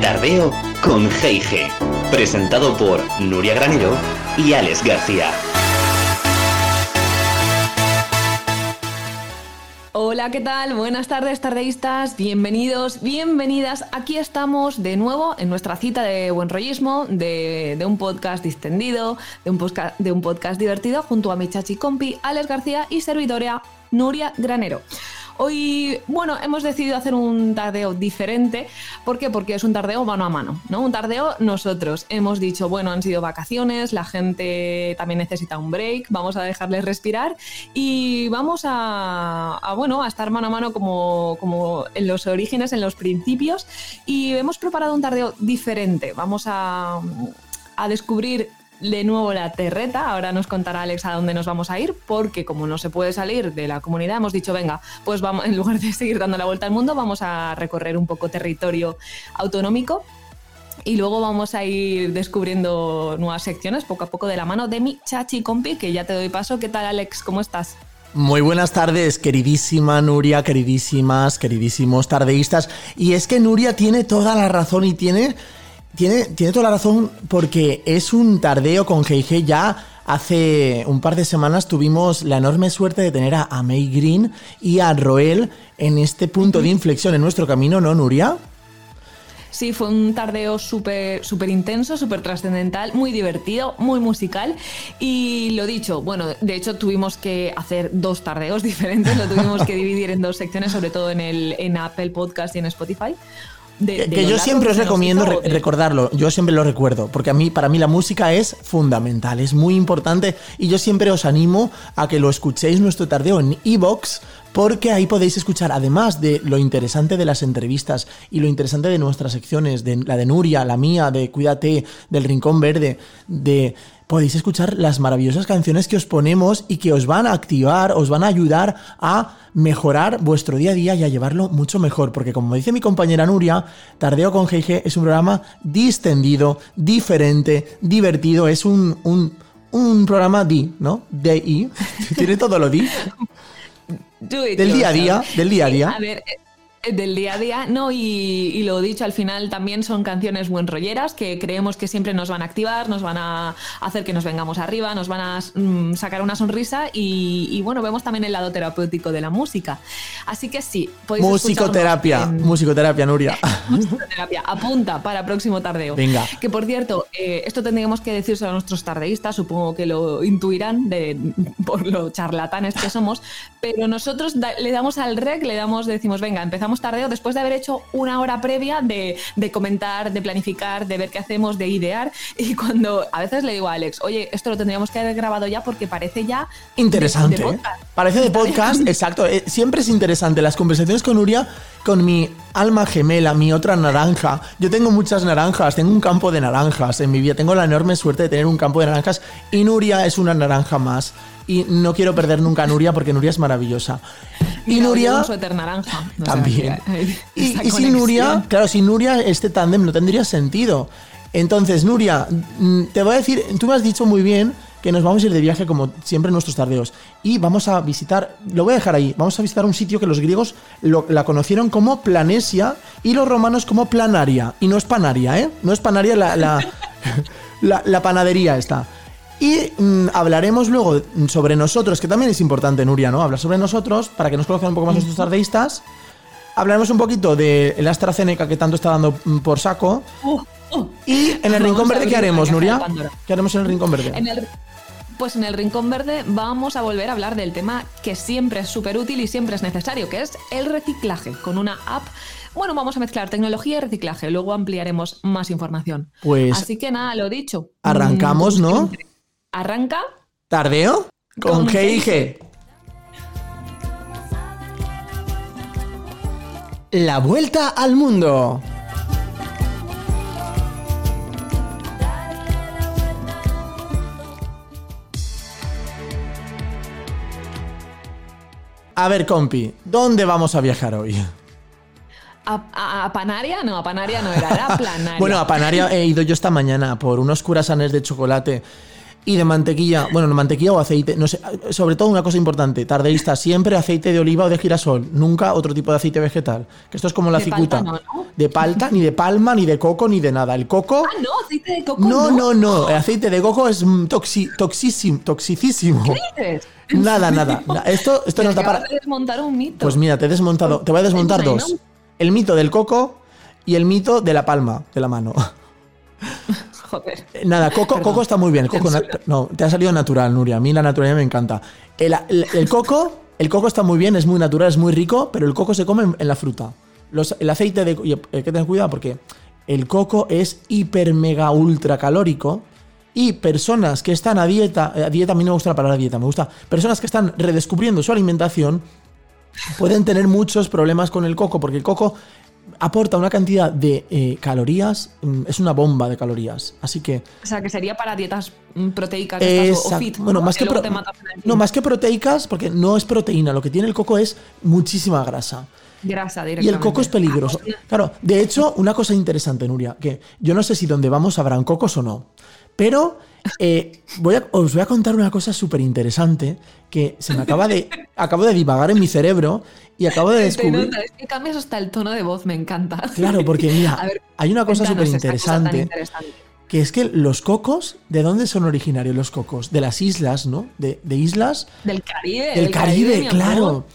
Tardeo con G&G, presentado por Nuria Granero y Alex García. Hola, ¿qué tal? Buenas tardes, tardeístas. Bienvenidos, bienvenidas. Aquí estamos de nuevo en nuestra cita de buen rollismo, de, un podcast distendido, de un, podcast, de un podcast divertido, junto a mi chachi compi, Alex García y servidoria Nuria Granero. Hoy, bueno, hemos decidido hacer un tardeo diferente. ¿Por qué? Porque es un tardeo mano a mano, ¿no? Un tardeo nosotros. Hemos dicho, bueno, han sido vacaciones, la gente también necesita un break, vamos a dejarles respirar y vamos a, bueno, a estar mano a mano como, como en los orígenes, en los principios. Y hemos preparado un tardeo diferente. Vamos a, a descubrir de nuevo la terreta. Ahora nos contará Alex a dónde nos vamos a ir, porque como no se puede salir de la comunidad, hemos dicho, venga, pues vamos, en lugar de seguir dando la vuelta al mundo, vamos a recorrer un poco territorio autonómico. Y luego vamos a ir descubriendo nuevas secciones poco a poco de la mano de mi chachi compi, que ya te doy paso. ¿Qué tal, Alex? ¿Cómo estás? Muy buenas tardes, queridísima Nuria, queridísimas, queridísimos tardeístas. Y es que Nuria tiene toda la razón y tiene tiene, tiene toda la razón porque es un tardeo con GG ya Hace un par de semanas tuvimos la enorme suerte de tener a, May Green y a Roel en este punto de inflexión en nuestro camino, ¿no, Nuria? Sí, fue un tardeo súper súper intenso, súper trascendental, muy divertido, muy musical. Y lo dicho, bueno, de hecho tuvimos que hacer dos tardeos diferentes, lo tuvimos que dividir en dos secciones, sobre todo en, el, en Apple Podcast y en Spotify que yo siempre os recomiendo recordarlo, yo siempre lo recuerdo, porque a mí, para mí la música es fundamental, es muy importante y yo siempre os animo a que lo escuchéis nuestro tardeo en Evox, porque ahí podéis escuchar, además de lo interesante de las entrevistas y lo interesante de nuestras secciones, de la de Nuria, la mía, de Cuídate, del Rincón Verde, de podéis escuchar las maravillosas canciones que os ponemos y que os van a activar, os van a ayudar a mejorar vuestro día a día y a llevarlo mucho mejor. Porque como dice mi compañera Nuria, Tardeo con GG es un programa distendido, diferente, divertido, es un, un, programa di, ¿no? DI, tiene todo lo di. del día a día, del día a día. Eh, del día a día, no, y, lo dicho, al final también son canciones buen rolleras que creemos que siempre nos van a activar, nos van a hacer que nos vengamos arriba, nos van a mm, sacar una sonrisa y, bueno, vemos también el lado terapéutico de la música. Así que sí, podéis Musicoterapia, musicoterapia, Nuria. musicoterapia, apunta para próximo tardeo. Venga. Que por cierto, eh, esto tendríamos que decirse a nuestros tardeístas, supongo que lo intuirán de, por lo charlatanes que somos, pero nosotros le damos al rec, le damos, decimos, venga, empezamos tardeo después de haber hecho una hora previa de, comentar, de planificar, de ver qué hacemos, de idear. Y cuando a veces le digo a Alex, oye, esto lo tendríamos que haber grabado ya porque parece ya. Interesante. ¿eh? Parece de podcast, exacto. Eh, siempre es interesante. Las conversaciones con Nuria, con mi alma gemela, mi otra naranja. Yo tengo muchas naranjas, tengo un campo de naranjas en mi vida. Tengo la enorme suerte de tener un campo de naranjas y Nuria es una naranja más y no quiero perder nunca a Nuria porque Nuria es maravillosa. Y Nuria. naranja. también. y, sin Nuria, claro, sin Nuria este tándem no tendría sentido. Entonces, Nuria, mm, te voy a decir, tú me has dicho muy bien que nos vamos a ir de viaje como siempre en nuestros tardeos. Y vamos a visitar, lo voy a dejar ahí, vamos a visitar un sitio que los griegos la conocieron como Planesia y los romanos como Planaria. Y no es Panaria, ¿eh? No es Panaria la, la, la panadería esta. Y mm, hablaremos luego sobre nosotros, que también es importante, Nuria, ¿no? Hablar sobre nosotros para que nos conozcan un poco más nuestros tardeístas. Hablaremos un poquito de la AstraZeneca que tanto está dando mm, por saco. Uh, uh. y en el Rincón Verde, ¿qué haremos, Nuria? ¿Qué haremos en el Rincón Verde? Pues en el Rincón Verde vamos a volver a hablar del tema que siempre es súper útil y siempre es necesario, que es el reciclaje, con una app bueno, vamos a mezclar tecnología y reciclaje. Luego ampliaremos más información. Pues. Así que nada, lo dicho. Arrancamos, ¿no? Arranca. Tardeo con, G y G. La vuelta al mundo. A ver, compi, ¿dónde vamos a viajar hoy? a, Panaria, no, a Panaria no era, era Planaria. bueno, a Panaria he ido yo esta mañana por unos curasanes de chocolate y de mantequilla, bueno, mantequilla o aceite, no sé, sobre todo una cosa importante, tardeísta, siempre aceite de oliva o de girasol, nunca otro tipo de aceite vegetal, que esto es como la cicuta. De palta, ni de palma, ni de coco, ni de nada. El coco... Ah, no, aceite de coco. No, no, no, el aceite de coco es toxi, toxísimo, toxicísimo. ¿Qué dices? Nada, nada. Esto, esto no está para... desmontar un mito. Pues mira, te he desmontado, te voy a desmontar dos. El mito del coco y el mito de la palma, de la mano. Joder. Eh, nada, Coco, Coco está muy bien. Coco no, te ha salido natural, Nuria. A mí la naturalidad me encanta. El, coco, el coco está muy bien, es muy natural, es muy rico, pero el coco se come en, la fruta. el aceite de. hay que tener cuidado porque el coco es hiper mega ultra calórico. Y personas que están a dieta, a dieta, a mí no me gusta la palabra dieta, me gusta. Personas que están redescubriendo su alimentación pueden tener muchos problemas con el coco, porque el coco aporta una cantidad de eh, calorías, mm, es una bomba de calorías. Así que. O sea, que sería para dietas mm, proteicas o fit. Bueno, más que, no, más que proteicas, porque no es proteína. Lo que tiene el coco es muchísima grasa. Grasa, Y el coco es peligroso. Ah, claro, de hecho, una cosa interesante, Nuria, que yo no sé si donde vamos habrán cocos o no. Pero eh, voy os voy a contar una cosa súper interesante que se me acaba de. acabo de divagar en mi cerebro y acabo de descubrir. es que cambias hasta el tono de voz, me encanta. Claro, porque mira, hay una cosa súper interesante. Que es que los cocos, ¿de dónde son originarios los cocos? De las islas, ¿no? De, islas. Del Caribe. Del, Caribe, claro.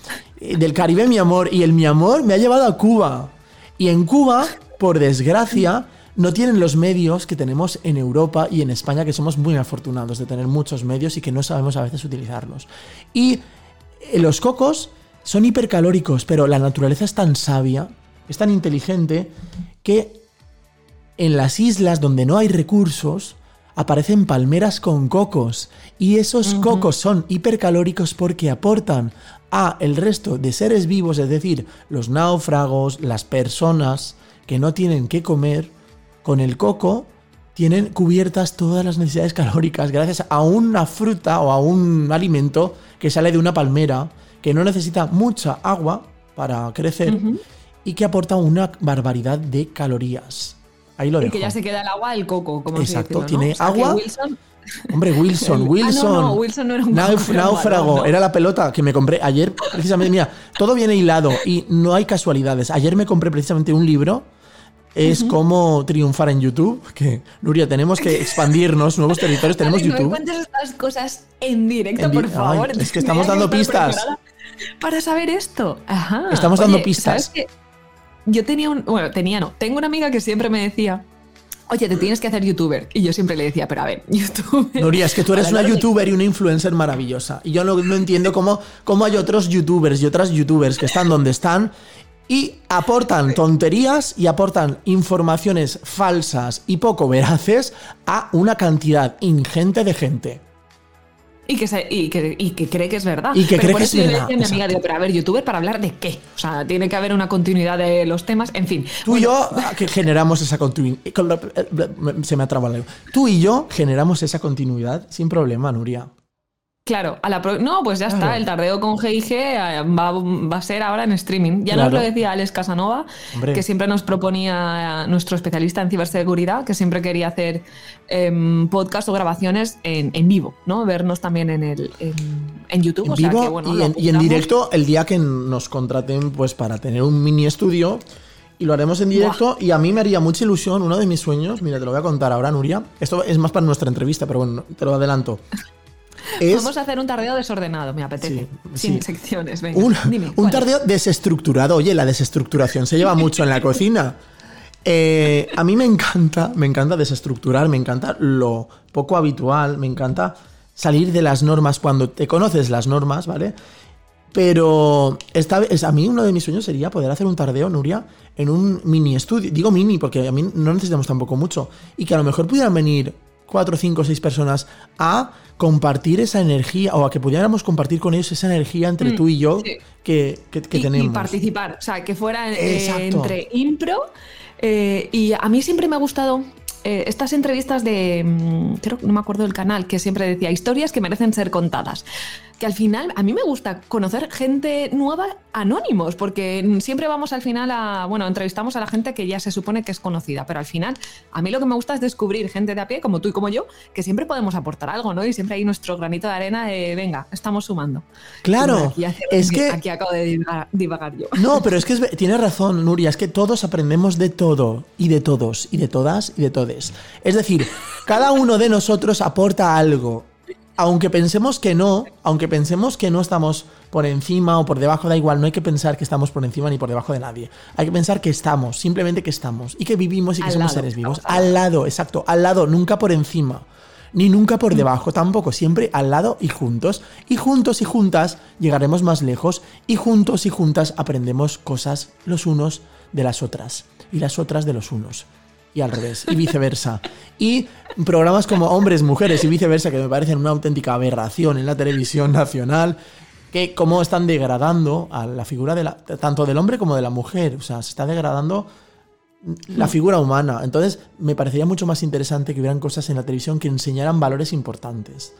Eh, del Caribe, mi amor. Y el mi amor me ha llevado a Cuba. Y en Cuba, por desgracia, no tienen los medios que tenemos en Europa y en España, que somos muy afortunados de tener muchos medios y que no sabemos a veces utilizarlos. Y eh, los cocos son hipercalóricos, pero la naturaleza es tan sabia, es tan inteligente, que en las islas donde no hay recursos aparecen palmeras con cocos. Y esos cocos son hipercalóricos porque aportan a el resto de seres vivos, es decir, los náufragos, las personas que no tienen que comer, con el coco tienen cubiertas todas las necesidades calóricas gracias a una fruta o a un alimento que sale de una palmera que no necesita mucha agua para crecer y que aporta una barbaridad de calorías. Ahí lo dejo. Y que ya se queda el agua del coco, como Exacto, tiene agua. Hombre, Wilson, Wilson. Ah, no, Wilson no era un náufrago. Era la pelota que me compré ayer. Precisamente, mira, todo viene hilado y no hay casualidades. Ayer me compré precisamente un libro. Es como triunfar en YouTube. Que, Nuria, tenemos que expandirnos, nuevos territorios. Tenemos YouTube. No cuentes estas cosas en directo, por favor. es que estamos dando pistas para saber esto. Ajá. Estamos dando pistas. Yo tenía un. Bueno, tenía no. Tengo una amiga que siempre me decía. Oye, te tienes que hacer youtuber. Y yo siempre le decía, pero a ver, youtuber. Nuria, es que tú eres una youtuber y una influencer maravillosa. Y yo no, entiendo cómo, cómo hay otros youtubers y otras youtubers que están donde están y aportan tonterías y aportan informaciones falsas y poco veraces a una cantidad ingente de gente. Y que, se, y, que, y que, cree que es verdad. Y que cree que es verdad. mi amiga, digo, pero a ver, youtuber para hablar de qué? O sea, tiene que haber una continuidad de los temas, en fin. Tú y yo que generamos esa continuidad. Se me ha trabado Tú y yo generamos esa continuidad sin problema, Nuria. Claro, a la no, pues ya está, el tardeo con GIG eh, va, a ser ahora en streaming. Ya nos lo decía Alex Casanova, que siempre nos proponía nuestro especialista en ciberseguridad, que siempre quería hacer em, podcast o grabaciones en, vivo, ¿no? Vernos también en, el, en, YouTube. En vivo y, en, directo el día que nos contraten pues para tener un mini estudio y lo haremos en directo y a mí me haría mucha ilusión, uno de mis sueños, mira, te lo voy a contar ahora, Nuria. Esto es más para nuestra entrevista, pero bueno, te lo adelanto. Vamos a hacer un tardeo desordenado, me apetece. sin secciones, venga. Un, tardeo desestructurado. Oye, la desestructuración se lleva mucho en la cocina. Eh, a mí me encanta, me encanta desestructurar, me encanta lo poco habitual, me encanta salir de las normas cuando te conoces las normas, ¿vale? Pero esta vez, a mí uno de mis sueños sería poder hacer un tardeo, Nuria, en un mini estudio. Digo mini porque a mí no necesitamos tampoco mucho. Y que a lo mejor pudieran venir cuatro, cinco, seis personas a compartir esa energía o a que pudiéramos compartir con ellos esa energía entre mm, tú y yo que, tenemos. Y participar, o sea, que fuera eh, entre impro. Eh, y a mí siempre me ha gustado eh, estas entrevistas de, mm, creo que no me acuerdo del canal, que siempre decía historias que merecen ser contadas. Que al final a mí me gusta conocer gente nueva anónimos, porque siempre vamos al final a, bueno, entrevistamos a la gente que ya se supone que es conocida, pero al final a mí lo que me gusta es descubrir gente de a pie, como tú y como yo, que siempre podemos aportar algo, ¿no? Y siempre hay nuestro granito de arena de, venga, estamos sumando. Claro, es que... Aquí acabo de divagar, yo. No, pero es que tienes razón, Nuria, es que todos aprendemos de todo, y de todos, y de todas, y de todes. Es decir, cada uno de nosotros aporta algo aunque pensemos que no, aunque pensemos que no estamos por encima o por debajo, da igual, no hay que pensar que estamos por encima ni por debajo de nadie. Hay que pensar que estamos, simplemente que estamos y que vivimos y que somos seres vivos. Al lado, exacto, al lado, nunca por encima. Ni nunca por debajo, tampoco, siempre al lado y juntos. Y juntos y juntas llegaremos más lejos y juntos y juntas aprendemos cosas los unos de las otras y las otras de los unos y al revés, y viceversa. Y programas como Hombres, Mujeres y viceversa, que me parecen una auténtica aberración en la televisión nacional, que cómo están degradando a la figura de la, tanto del hombre como de la mujer. O sea, se está degradando la figura humana. Entonces, me parecería mucho más interesante que hubieran cosas en la televisión que enseñaran valores importantes.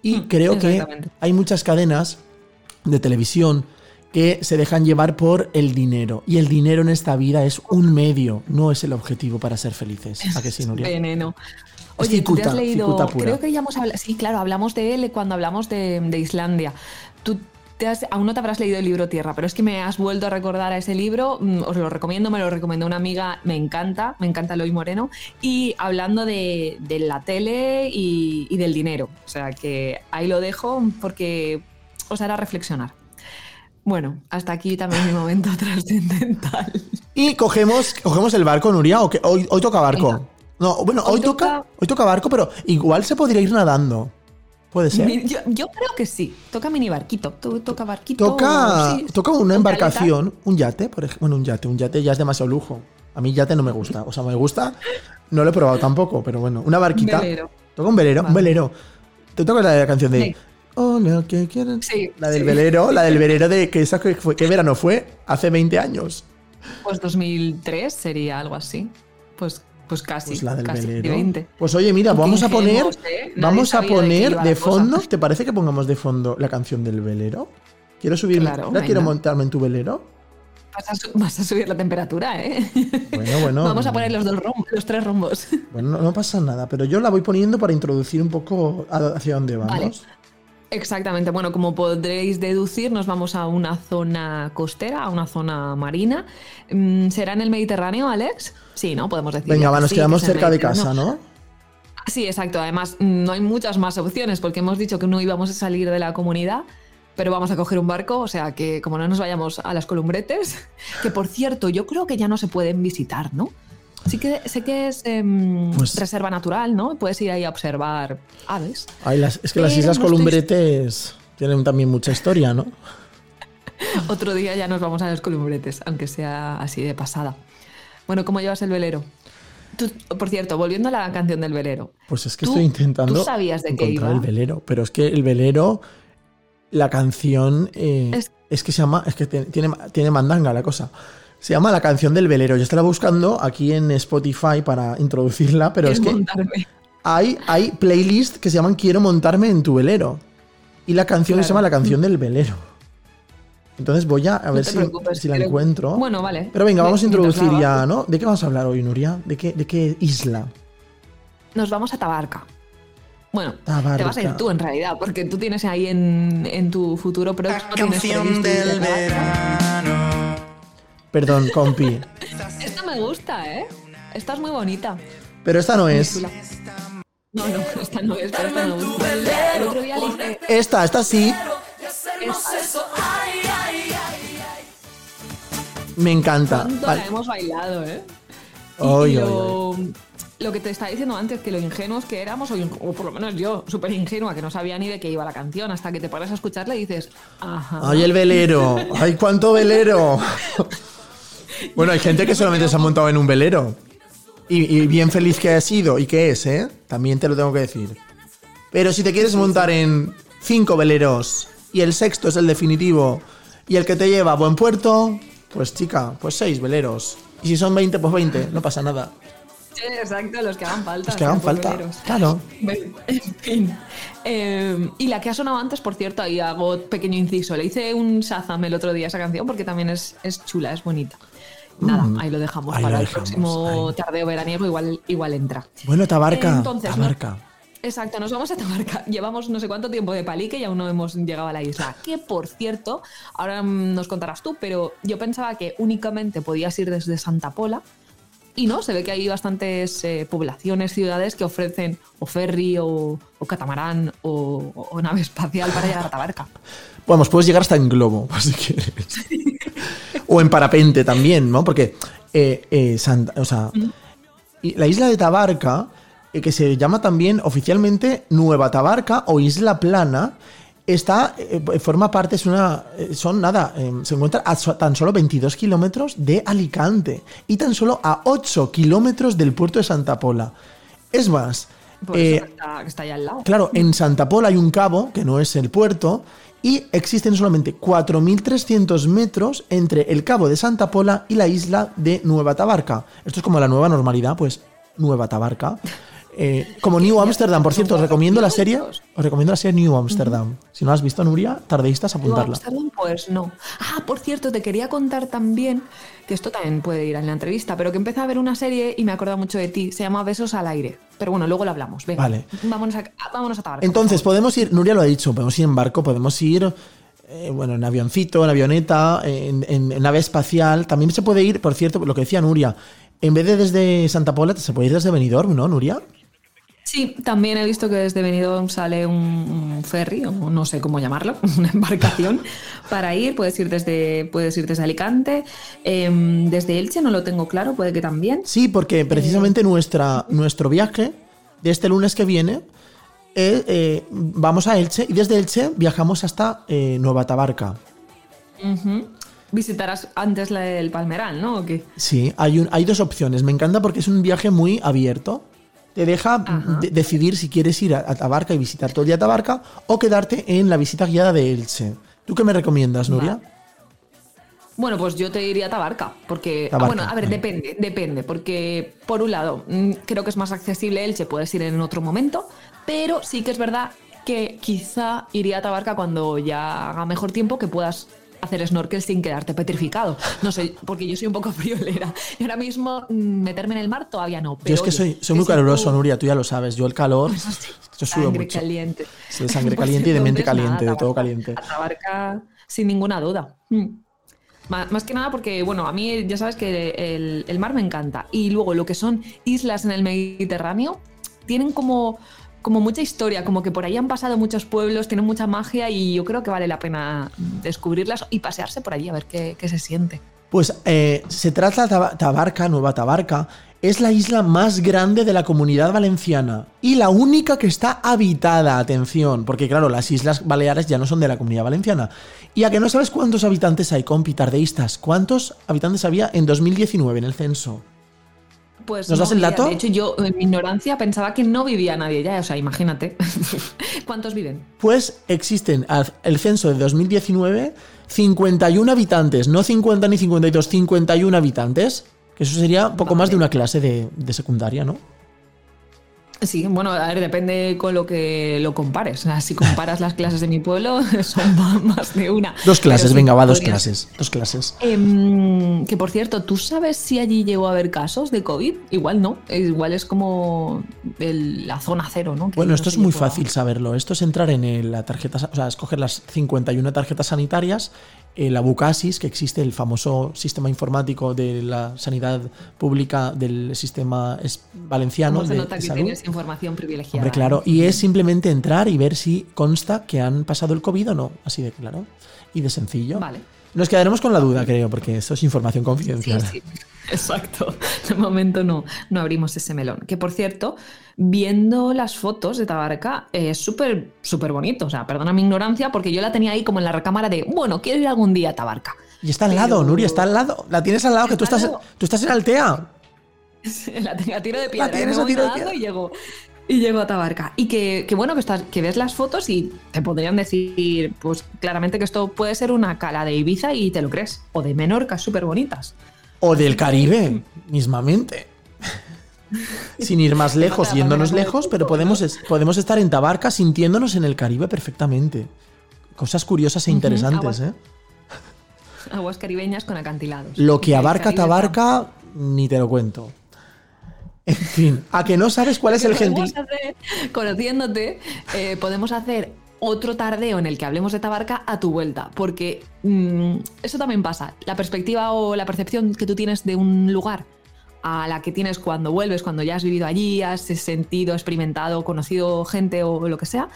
Y creo que hay muchas cadenas de televisión que se dejan llevar por el dinero. Y el dinero en esta vida es un medio, no es el objetivo para ser felices. ¿A qué sí, Nuria? Veneno. Oye, tú te has leído. Creo que ya hemos hablado. Sí, claro, hablamos de él cuando hablamos de, Islandia. Tú te has, aún no te habrás leído el libro Tierra, pero es que me has vuelto a recordar a ese libro. Mm, os lo recomiendo, me lo recomendó una amiga. Me encanta, me encanta Eloy Moreno. Y hablando de, la tele y, y del dinero. O sea que ahí lo dejo porque os hará reflexionar. Bueno, hasta aquí también mi momento trascendental. Y cogemos, cogemos el barco, Nuria, o que hoy, hoy toca barco. No, bueno, hoy, toca, hoy toca barco, pero igual se podría ir nadando. Puede ser. Yo, creo que sí. Toca mini barquito. Toca barquito. Toca, toca una embarcación, un yate, por ejemplo. Bueno, un yate. Un yate ya es demasiado lujo. A mí yate no me gusta. O sea, me gusta. No lo he probado tampoco, pero bueno. Una barquita. Velero. Toca un velero. Un velero. Te toca la canción de Hola, ¿qué quieren? Sí. La del velero, la del velero de que esa que fue, ¿qué verano fue? Hace 20 años. Pues 2003 sería algo así. Pues pues casi. Pues la del casi velero. Pues oye, mira, vamos a poner. ¿eh? Vamos a poner de, fondo. ¿Te parece que pongamos de fondo la canción del velero? Quiero subirme. Claro, quiero montarme en tu velero. Vas a, subir la temperatura, ¿eh? Bueno, bueno. Vamos a poner los dos rombos, los tres rombos. Bueno, no, pasa nada, pero yo la voy poniendo para introducir un poco hacia dónde vamos. Exactamente. Bueno, como podréis deducir, nos vamos a una zona costera, a una zona marina. Mm, ¿Será en el Mediterráneo, Alex? Sí, ¿no? Podemos decir. Venga, nos quedamos cerca de casa, ¿no? Sí, exacto. Además, no hay muchas más opciones porque hemos dicho que no íbamos a salir de la comunidad, pero vamos a coger un barco, o sea que como no nos vayamos a las columbretes, que por cierto, yo creo que ya no se pueden visitar, ¿no? Sí que sé que es pues reserva natural, ¿no? Puedes ir ahí a observar aves. es que las Islas Columbretes tienen también mucha historia, ¿no? Otro día ya nos vamos a los Columbretes, aunque sea así de pasada. Bueno, ¿cómo llevas el velero? por cierto, volviendo a la canción del velero. Pues es que estoy intentando ¿tú sabías de encontrar el velero, pero es que el velero, la canción eh, es... que se llama, es que tiene, tiene mandanga la cosa. Se llama La canción del velero. Yo estaba buscando aquí en Spotify para introducirla, pero es que hay, hay playlists que se llaman Quiero montarme en tu velero. Y la canción se llama La canción del velero. Entonces voy a, ver si, la encuentro. Bueno, vale. Pero venga, vamos a introducir ya, ¿no? ¿De qué vamos a hablar hoy, Nuria? ¿De qué, de qué isla? Nos vamos a Tabarca. Bueno, te vas a ir tú en realidad, porque tú tienes ahí en, tu futuro próximo. La canción del verano. Perdón, compi. Esta me gusta, ¿eh? Esta es muy bonita. Pero esta no es. No, no, esta no es, pero esta me gusta. El otro día le Esta, esta sí. Me encanta. la hemos bailado, ¿eh? lo, que te estaba diciendo antes, que lo ingenuos que éramos, o, por lo menos yo, súper ingenua, que no sabía ni de qué iba la canción, hasta que te pones a escucharla y dices, ajá. ¡Ay, el velero! ¡Ay, cuánto velero! Bueno, hay gente que solamente se ha montado en un velero. Y, bien feliz que ha sido y que es, ¿eh? También te lo tengo que decir. Pero si te quieres montar en cinco veleros y el sexto es el definitivo y el que te lleva a buen puerto, pues chica, pues seis veleros. Y si son 20, pues 20, no pasa nada. Sí, exacto, los que hagan falta. Los que hagan falta, claro. En fin. Eh, y la que ha sonado antes, por cierto, ahí hago pequeño inciso. Le hice un Shazam el otro día a esa canción porque también es, es chula, es bonita. Nada, ahí lo dejamos ahí para lo el próximo ahí. tardeo veraniego, igual, igual entra. Bueno, Tabarca. Entonces, ¿no? Tabarca. Exacto, nos vamos a Tabarca. Llevamos no sé cuánto tiempo de palique y aún no hemos llegado a la isla. Que por cierto, ahora mm, nos contarás tú, pero yo pensaba que únicamente podías ir desde Santa Pola. Y no, se ve que hay bastantes eh, poblaciones, ciudades que ofrecen o ferry o, o catamarán o, o nave espacial para llegar a Tabarca. Vamos, puedes llegar hasta en globo, pues, si quieres. O en parapente también, ¿no? Porque eh, eh, Santa- o sea, la isla de Tabarca, eh, que se llama también oficialmente Nueva Tabarca o Isla Plana, está, forma parte, es una, son nada, se encuentra a tan solo 22 kilómetros de Alicante y tan solo a 8 kilómetros del puerto de Santa Pola. Es más, eh, está ahí al lado. Claro, en Santa Pola hay un cabo, que no es el puerto, y existen solamente 4.300 metros entre el cabo de Santa Pola y la isla de Nueva Tabarca. Esto es como la nueva normalidad, pues Nueva Tabarca. Eh, como New Amsterdam, por cierto, os recomiendo la serie. Os recomiendo la serie New Amsterdam. Si no la has visto, Nuria, tardeístas, ¿Tú apuntarla. Amsterdam? Pues no. Ah, por cierto, te quería contar también, que esto también puede ir en la entrevista, pero que empecé a ver una serie y me acuerdo mucho de ti. Se llama Besos al aire. Pero bueno, luego lo hablamos. Venga, Vale. Vámonos a, vámonos a Tabarca. Entonces, podemos ir, Nuria lo ha dicho, podemos ir en barco, podemos ir, eh, bueno, en avioncito, en avioneta, en, en- en nave espacial. También se puede ir, por cierto, lo que decía Nuria, en vez de desde Santa Pola, se puede ir desde Benidorm, ¿no, Nuria? Sí, también he visto que desde Benidorm sale un, ferry, o no sé cómo llamarlo, una embarcación para ir. Puedes ir desde, puedes ir desde Alicante. em, desde Elche no lo tengo claro, puede que también. Sí, porque precisamente nuestra, nuestro viaje de este lunes que viene, eh, eh, vamos a Elche y desde Elche viajamos hasta eh, Nueva Tabarca. Visitarás antes la del Palmeral, ¿no? ¿O qué? Sí, hay, un, hay dos opciones. Me encanta porque es un viaje muy abierto. Te deja de- decidir si quieres ir a, a Tabarca y visitar todo el día Tabarca o quedarte en la visita guiada de Elche. ¿Tú qué me recomiendas, Nuria? Bueno, pues yo te diría Tabarca, porque... ah, Tabarca, bueno, a ver, vale. depende, depende, porque por un lado, mm, creo que es más accesible Elche, puedes ir en otro momento, pero sí que es verdad que quizá iría a Tabarca cuando ya haga mejor tiempo que puedas hacer snorkel sin quedarte petrificado. No sé, porque yo soy un poco friolera. Y ahora mismo mm, meterme en el mar todavía no. Pero Yo es que oye, soy, soy muy caluroso, tú- Nuria, tú ya lo sabes. Yo el calor, yo sudo Sangre mucho. caliente. Sí, de sangre caliente y de mente caliente, nada, de todo caliente. A Tabarca, sin ninguna duda. Mm. Más que nada porque, bueno, a mí ya sabes que el, el mar me encanta. Y luego lo que son islas en el Mediterráneo tienen como, como mucha historia, como que por ahí han pasado muchos pueblos, tienen mucha magia y yo creo que vale la pena descubrirlas y pasearse por allí a ver qué, qué se siente. Pues eh, se trata de Taba- Tabarca, Nueva Tabarca, es la isla más grande de la comunidad valenciana y la única que está habitada, atención, porque claro, las Islas Baleares ya no son de la comunidad valenciana. Y a que no sabes cuántos habitantes hay, compi, tardeístas, cuántos habitantes había en 2019 en el censo. Pues ¿Nos no, das el dato? De hecho, yo en mi ignorancia pensaba que no vivía nadie ya, o sea, imagínate. ¿Cuántos viven? Pues existen al el censo de 2019 51 habitantes, no 50 ni 52, 51 habitantes. Que eso sería un poco más de una clase de, de secundaria, ¿no? Sí, bueno, a ver, depende con lo que lo compares. O sea, si comparas las clases de mi pueblo, son más de una. Dos clases, sí, venga, va, dos clases. Dos clases. Em, que por cierto, ¿tú sabes si allí llegó a haber casos de COVID? Igual no, igual es como el- la zona cero, ¿no? Que Bueno, no esto es muy fácil saberlo. Esto es entrar en el- la tarjeta, o sea, escoger las 51 tarjetas sanitarias, eh, la Bucasis, que existe el famoso sistema informático de la sanidad pública del sistema valenciano ¿Cómo se nota de que salud. tienes información privilegiada? Hombre, claro. Y es simplemente entrar y ver si consta que han pasado el COVID o no. Así de claro. Y de sencillo. Vale. Nos quedaremos con la duda, creo, porque esto es información Sí, confidencial. sí, exacto. De momento no, no abrimos ese melón. Que por cierto, viendo las fotos de Tabarca, eh, es súper, súper bonito. O sea, perdona mi ignorancia, porque yo la tenía ahí como en la recámara de, bueno, quiero ir algún día a Tabarca. Y está al Pero- lado, Nuria, está al lado. La tienes al lado, que tú estás, lado. tú estás en Altea. la tengo a tiro de piedra. y tienes a tiro de piedra. y llego. Y llego a Tabarca. Y que, que bueno, que, estás, que ves las fotos y te podrían decir, pues claramente que esto puede ser una cala de Ibiza y te lo crees. O de Menorca, súper bonitas. O del Caribe, mismamente. sin ir más lejos, yéndonos lejos, pero podemos, podemos estar en Tabarca sintiéndonos en el Caribe perfectamente. Cosas curiosas e interesantes, ¿eh? Aguas caribeñas con acantilados. Lo que abarca Tabarca, ni te lo cuento. En fin, a que no sabes cuál es el gentil. Conociéndote, eh, podemos hacer otro tardeo en el que hablemos de Tabarca a tu vuelta, porque mm, eso también pasa. La perspectiva o la percepción que tú tienes de un lugar a la que tienes cuando vuelves, cuando ya has vivido allí, has sentido, experimentado, conocido gente o lo que sea,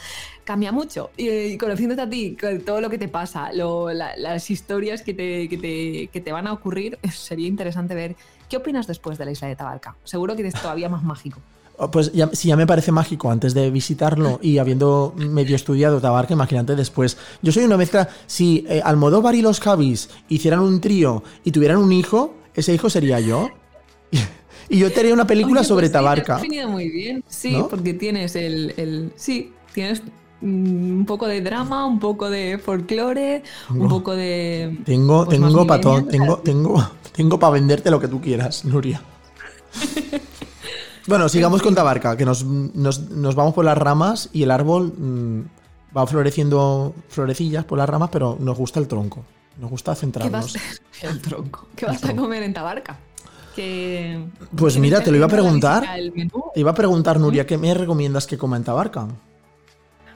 cambia mucho. Y, conociéndote a ti, todo lo que te pasa, las historias que te, que te, van a ocurrir, sería interesante ver qué opinas después de la isla de Tabarca. Seguro que es todavía más mágico. Oh, pues ya, si ya me parece mágico antes de visitarlo y habiendo medio estudiado Tabarca, imagínate después. Yo soy una mezcla. Si eh, Almodóvar y los Javis hicieran un trío y tuvieran un hijo, ese hijo sería yo. y yo te haría una película sobre pues Tabarca. Sí, muy bien, sí, porque tienes el, Sí, tienes un poco de drama, un poco de folclore, un poco de. Tengo, pues tengo patón, tengo, tengo, tengo para venderte lo que tú quieras, Nuria. bueno, sigamos con Tabarca, que nos, vamos por las ramas y el árbol mm, va floreciendo florecillas por las ramas, pero nos gusta el tronco. Nos gusta centrarnos. ¿Qué vas, el tronco. ¿Qué vas a comer en Tabarca? pues mira, te lo iba a preguntar. Te iba a preguntar, Nuria, ¿qué me recomiendas que coma en Tabarca?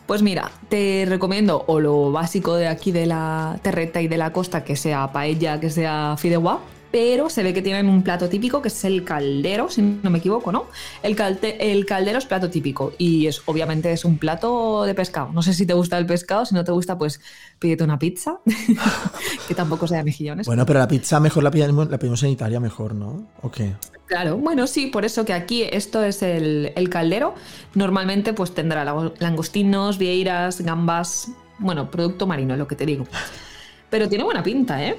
Pues mira, te recomiendo o lo básico de aquí de la terreta y de la costa, que sea paella, que sea fideuá, pero se ve que tienen un plato típico que es el caldero, si no me equivoco, ¿no? El, el caldero es plato típico y es obviamente es un plato de pescado. No sé si te gusta el pescado, si no te gusta, pues pídete una pizza, que tampoco sea de mejillones. Bueno, pero la pizza mejor la pedimos, la pedimos en Italia mejor, ¿no? ¿O qué? Claro, bueno, sí, por eso que aquí esto es el, el caldero. Normalmente pues tendrá langostinos, vieiras, gambas, bueno, producto marino, lo que te digo. Pero tiene buena pinta, ¿eh?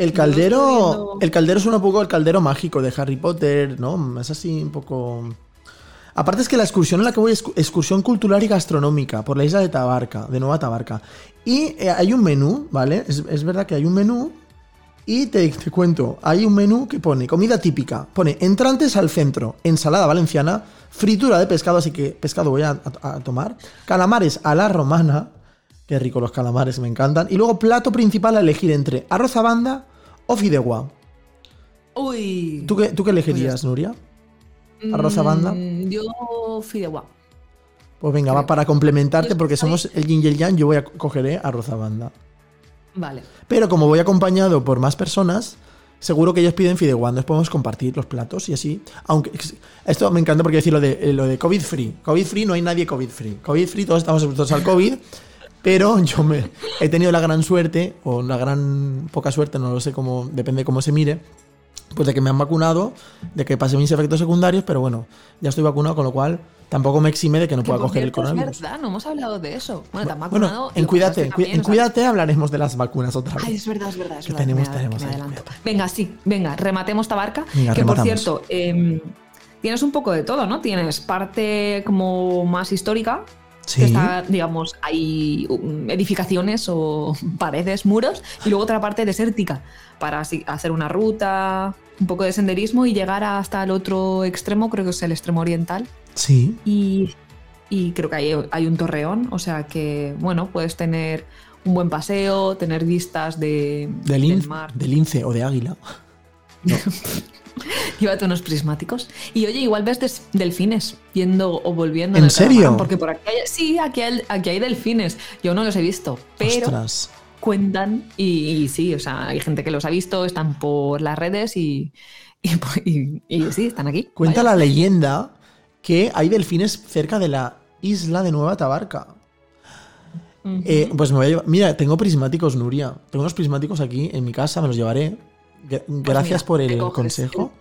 El caldero. El caldero es un poco el caldero mágico de Harry Potter, ¿no? Es así un poco. Aparte es que la excursión en la que voy es excursión cultural y gastronómica por la isla de Tabarca, de Nueva Tabarca. Y eh, hay un menú, ¿vale? Es, verdad que hay un menú. Y te, cuento, hay un menú que pone comida típica. Pone entrantes al centro, ensalada valenciana, fritura de pescado, así que pescado voy a, a tomar. Calamares a la romana. Qué rico los calamares, me encantan. Y luego plato principal a elegir entre arroz a banda o fideuá. Uy. ¿Tú qué, tú qué elegirías, Nuria? ¿Arroz a banda? Mm, yo fideuá. Pues venga, va para complementarte, porque somos el yin y el yang, yo voy a coger eh, arroz a banda. Vale. Pero como voy acompañado por más personas, seguro que ellos piden fideuá. Nos podemos compartir los platos y así. Aunque esto me encanta porque decir lo de, eh, lo de COVID free. COVID free no hay nadie COVID free. COVID free, todos estamos expuestos al COVID. Pero yo me he tenido la gran suerte, o la gran poca suerte, no lo sé cómo, depende de cómo se mire, pues de que me han vacunado, de que pasé mis efectos secundarios, pero bueno, ya estoy vacunado, con lo cual tampoco me exime de que no pueda coger el coronavirus. Es verdad, no hemos hablado de eso. Bueno, te han vacunado. en Cuídate, en Cuídate hablaremos de las vacunas otra vez. Ay, es verdad, es verdad. Es verdad tenemos, tenemos venga, sí, venga, rematemos Tabarca. que por cierto, em, tienes un poco de todo, ¿no? Tienes parte como más histórica, está, digamos, hay um, edificaciones o paredes, muros, y luego otra parte desértica para hacer una ruta, un poco de senderismo y llegar hasta el otro extremo, creo que es el extremo oriental. Sí. Y, creo que hay, hay, un torreón, o sea que, bueno, puedes tener un buen paseo, tener vistas de, del mar. De lince o de águila. Llévate unos prismáticos. Y oye, igual ves delfines yendo o volviendo. ¿En, serio? porque por aquí hay, sí, aquí hay, aquí hay, delfines. Yo no los he visto, pero cuentan y, sí, o sea, hay gente que los ha visto, están por las redes y, y, sí, están aquí. Cuenta la leyenda que hay delfines cerca de la isla de Nueva Tabarca. Eh, pues me voy a llevar. Mira, tengo prismáticos, Nuria. Tengo unos prismáticos aquí en mi casa, me los llevaré. Pues gracias por el consejo.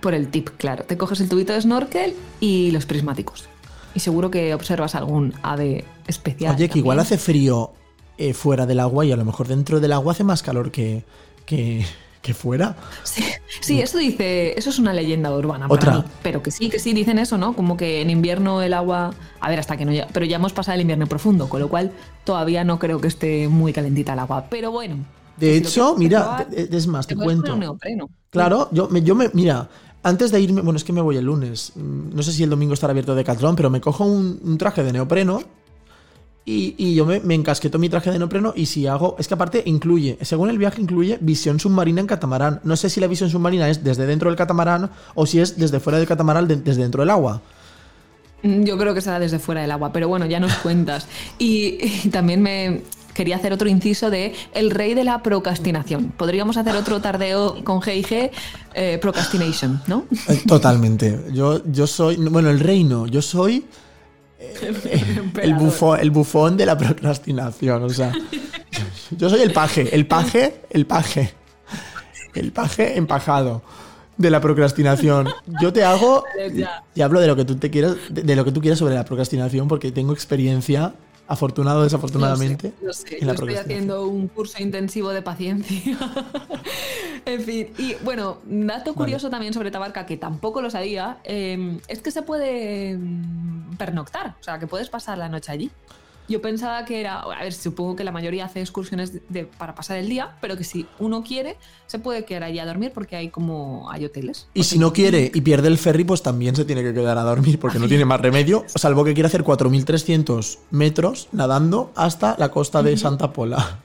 por el tip, claro. Te coges el tubito de snorkel y los prismáticos. Y seguro que observas algún ave especial. Oye, que igual hace frío eh, fuera del agua y a lo mejor dentro del agua hace más calor que, que, fuera. Sí, eso dice, eso es una leyenda urbana Otra. pero que sí, que sí dicen eso, ¿no? Como que en invierno el agua, a ver, hasta que no ya, pero ya hemos pasado el invierno profundo, con lo cual todavía no creo que esté muy calentita el agua, pero bueno, de hecho, mira, es más, te cuento. Claro, yo, yo me, mira, antes de irme, bueno, es que me voy el lunes. mm, No sé si el domingo estará abierto de Decathlon, pero me cojo un, un traje de neopreno y, y yo me, me encasqueto mi traje de neopreno y si hago, es que aparte incluye, según el viaje incluye visión submarina en catamarán. No sé si la visión submarina es desde dentro del catamarán o si es desde fuera del catamarán, de- desde dentro del agua. Mm, Yo creo que será desde fuera del agua, pero bueno, ya nos cuentas. Y, y también me quería hacer otro inciso de el rey de la procrastinación. Podríamos hacer otro tardeo con G&G, eh, procrastination, ¿no? Eh, Totalmente. Yo, yo soy, bueno, el reino, yo soy eh, el, bufón, el bufón de la procrastinación. O sea, yo soy el paje, el paje, el paje, el paje empajado de la procrastinación. Yo te hago y hablo de lo que tú te quieras, de lo que tú quieras sobre la procrastinación porque tengo experiencia, afortunado o desafortunadamente, Lo sé, lo sé. en Yo estoy haciendo un curso intensivo de paciencia. en fin, y bueno, dato curioso también sobre Tabarca, que tampoco lo sabía, eh, es que se puede mm, pernoctar, o sea, que puedes pasar la noche allí. Yo pensaba que era, a ver, supongo que la mayoría hace excursiones de- de- para pasar el día, pero que si uno quiere, se puede quedar allí a dormir porque hay como, hay hoteles. Y si no quiere y pierde el ferry, pues también se tiene que quedar a dormir porque no tiene más remedio, salvo que quiera hacer 4.300 metros nadando hasta la costa de Santa Pola.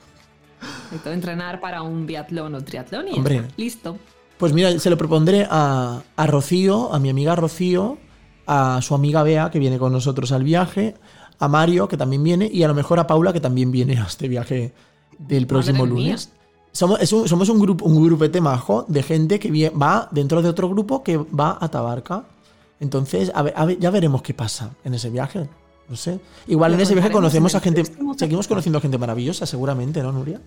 Necesito entrenar para un biatlón o triatlón y Hombre. listo. Pues mira, se lo propondré a, a Rocío, a mi amiga Rocío, a su amiga Bea, que viene con nosotros al viaje, a Mario, que también viene, y a lo mejor a Paula, que también viene a este viaje del próximo Madre mía. lunes. Somos, es un, somos un, grupo, un grupete majo de gente que va dentro de otro grupo que va a Tabarca. Entonces, a ver, a ver, ya veremos qué pasa en ese viaje. No sé. Igual Lo en ese viaje conocemos a gente. Seguimos conociendo a gente maravillosa, seguramente, ¿no, Nuria?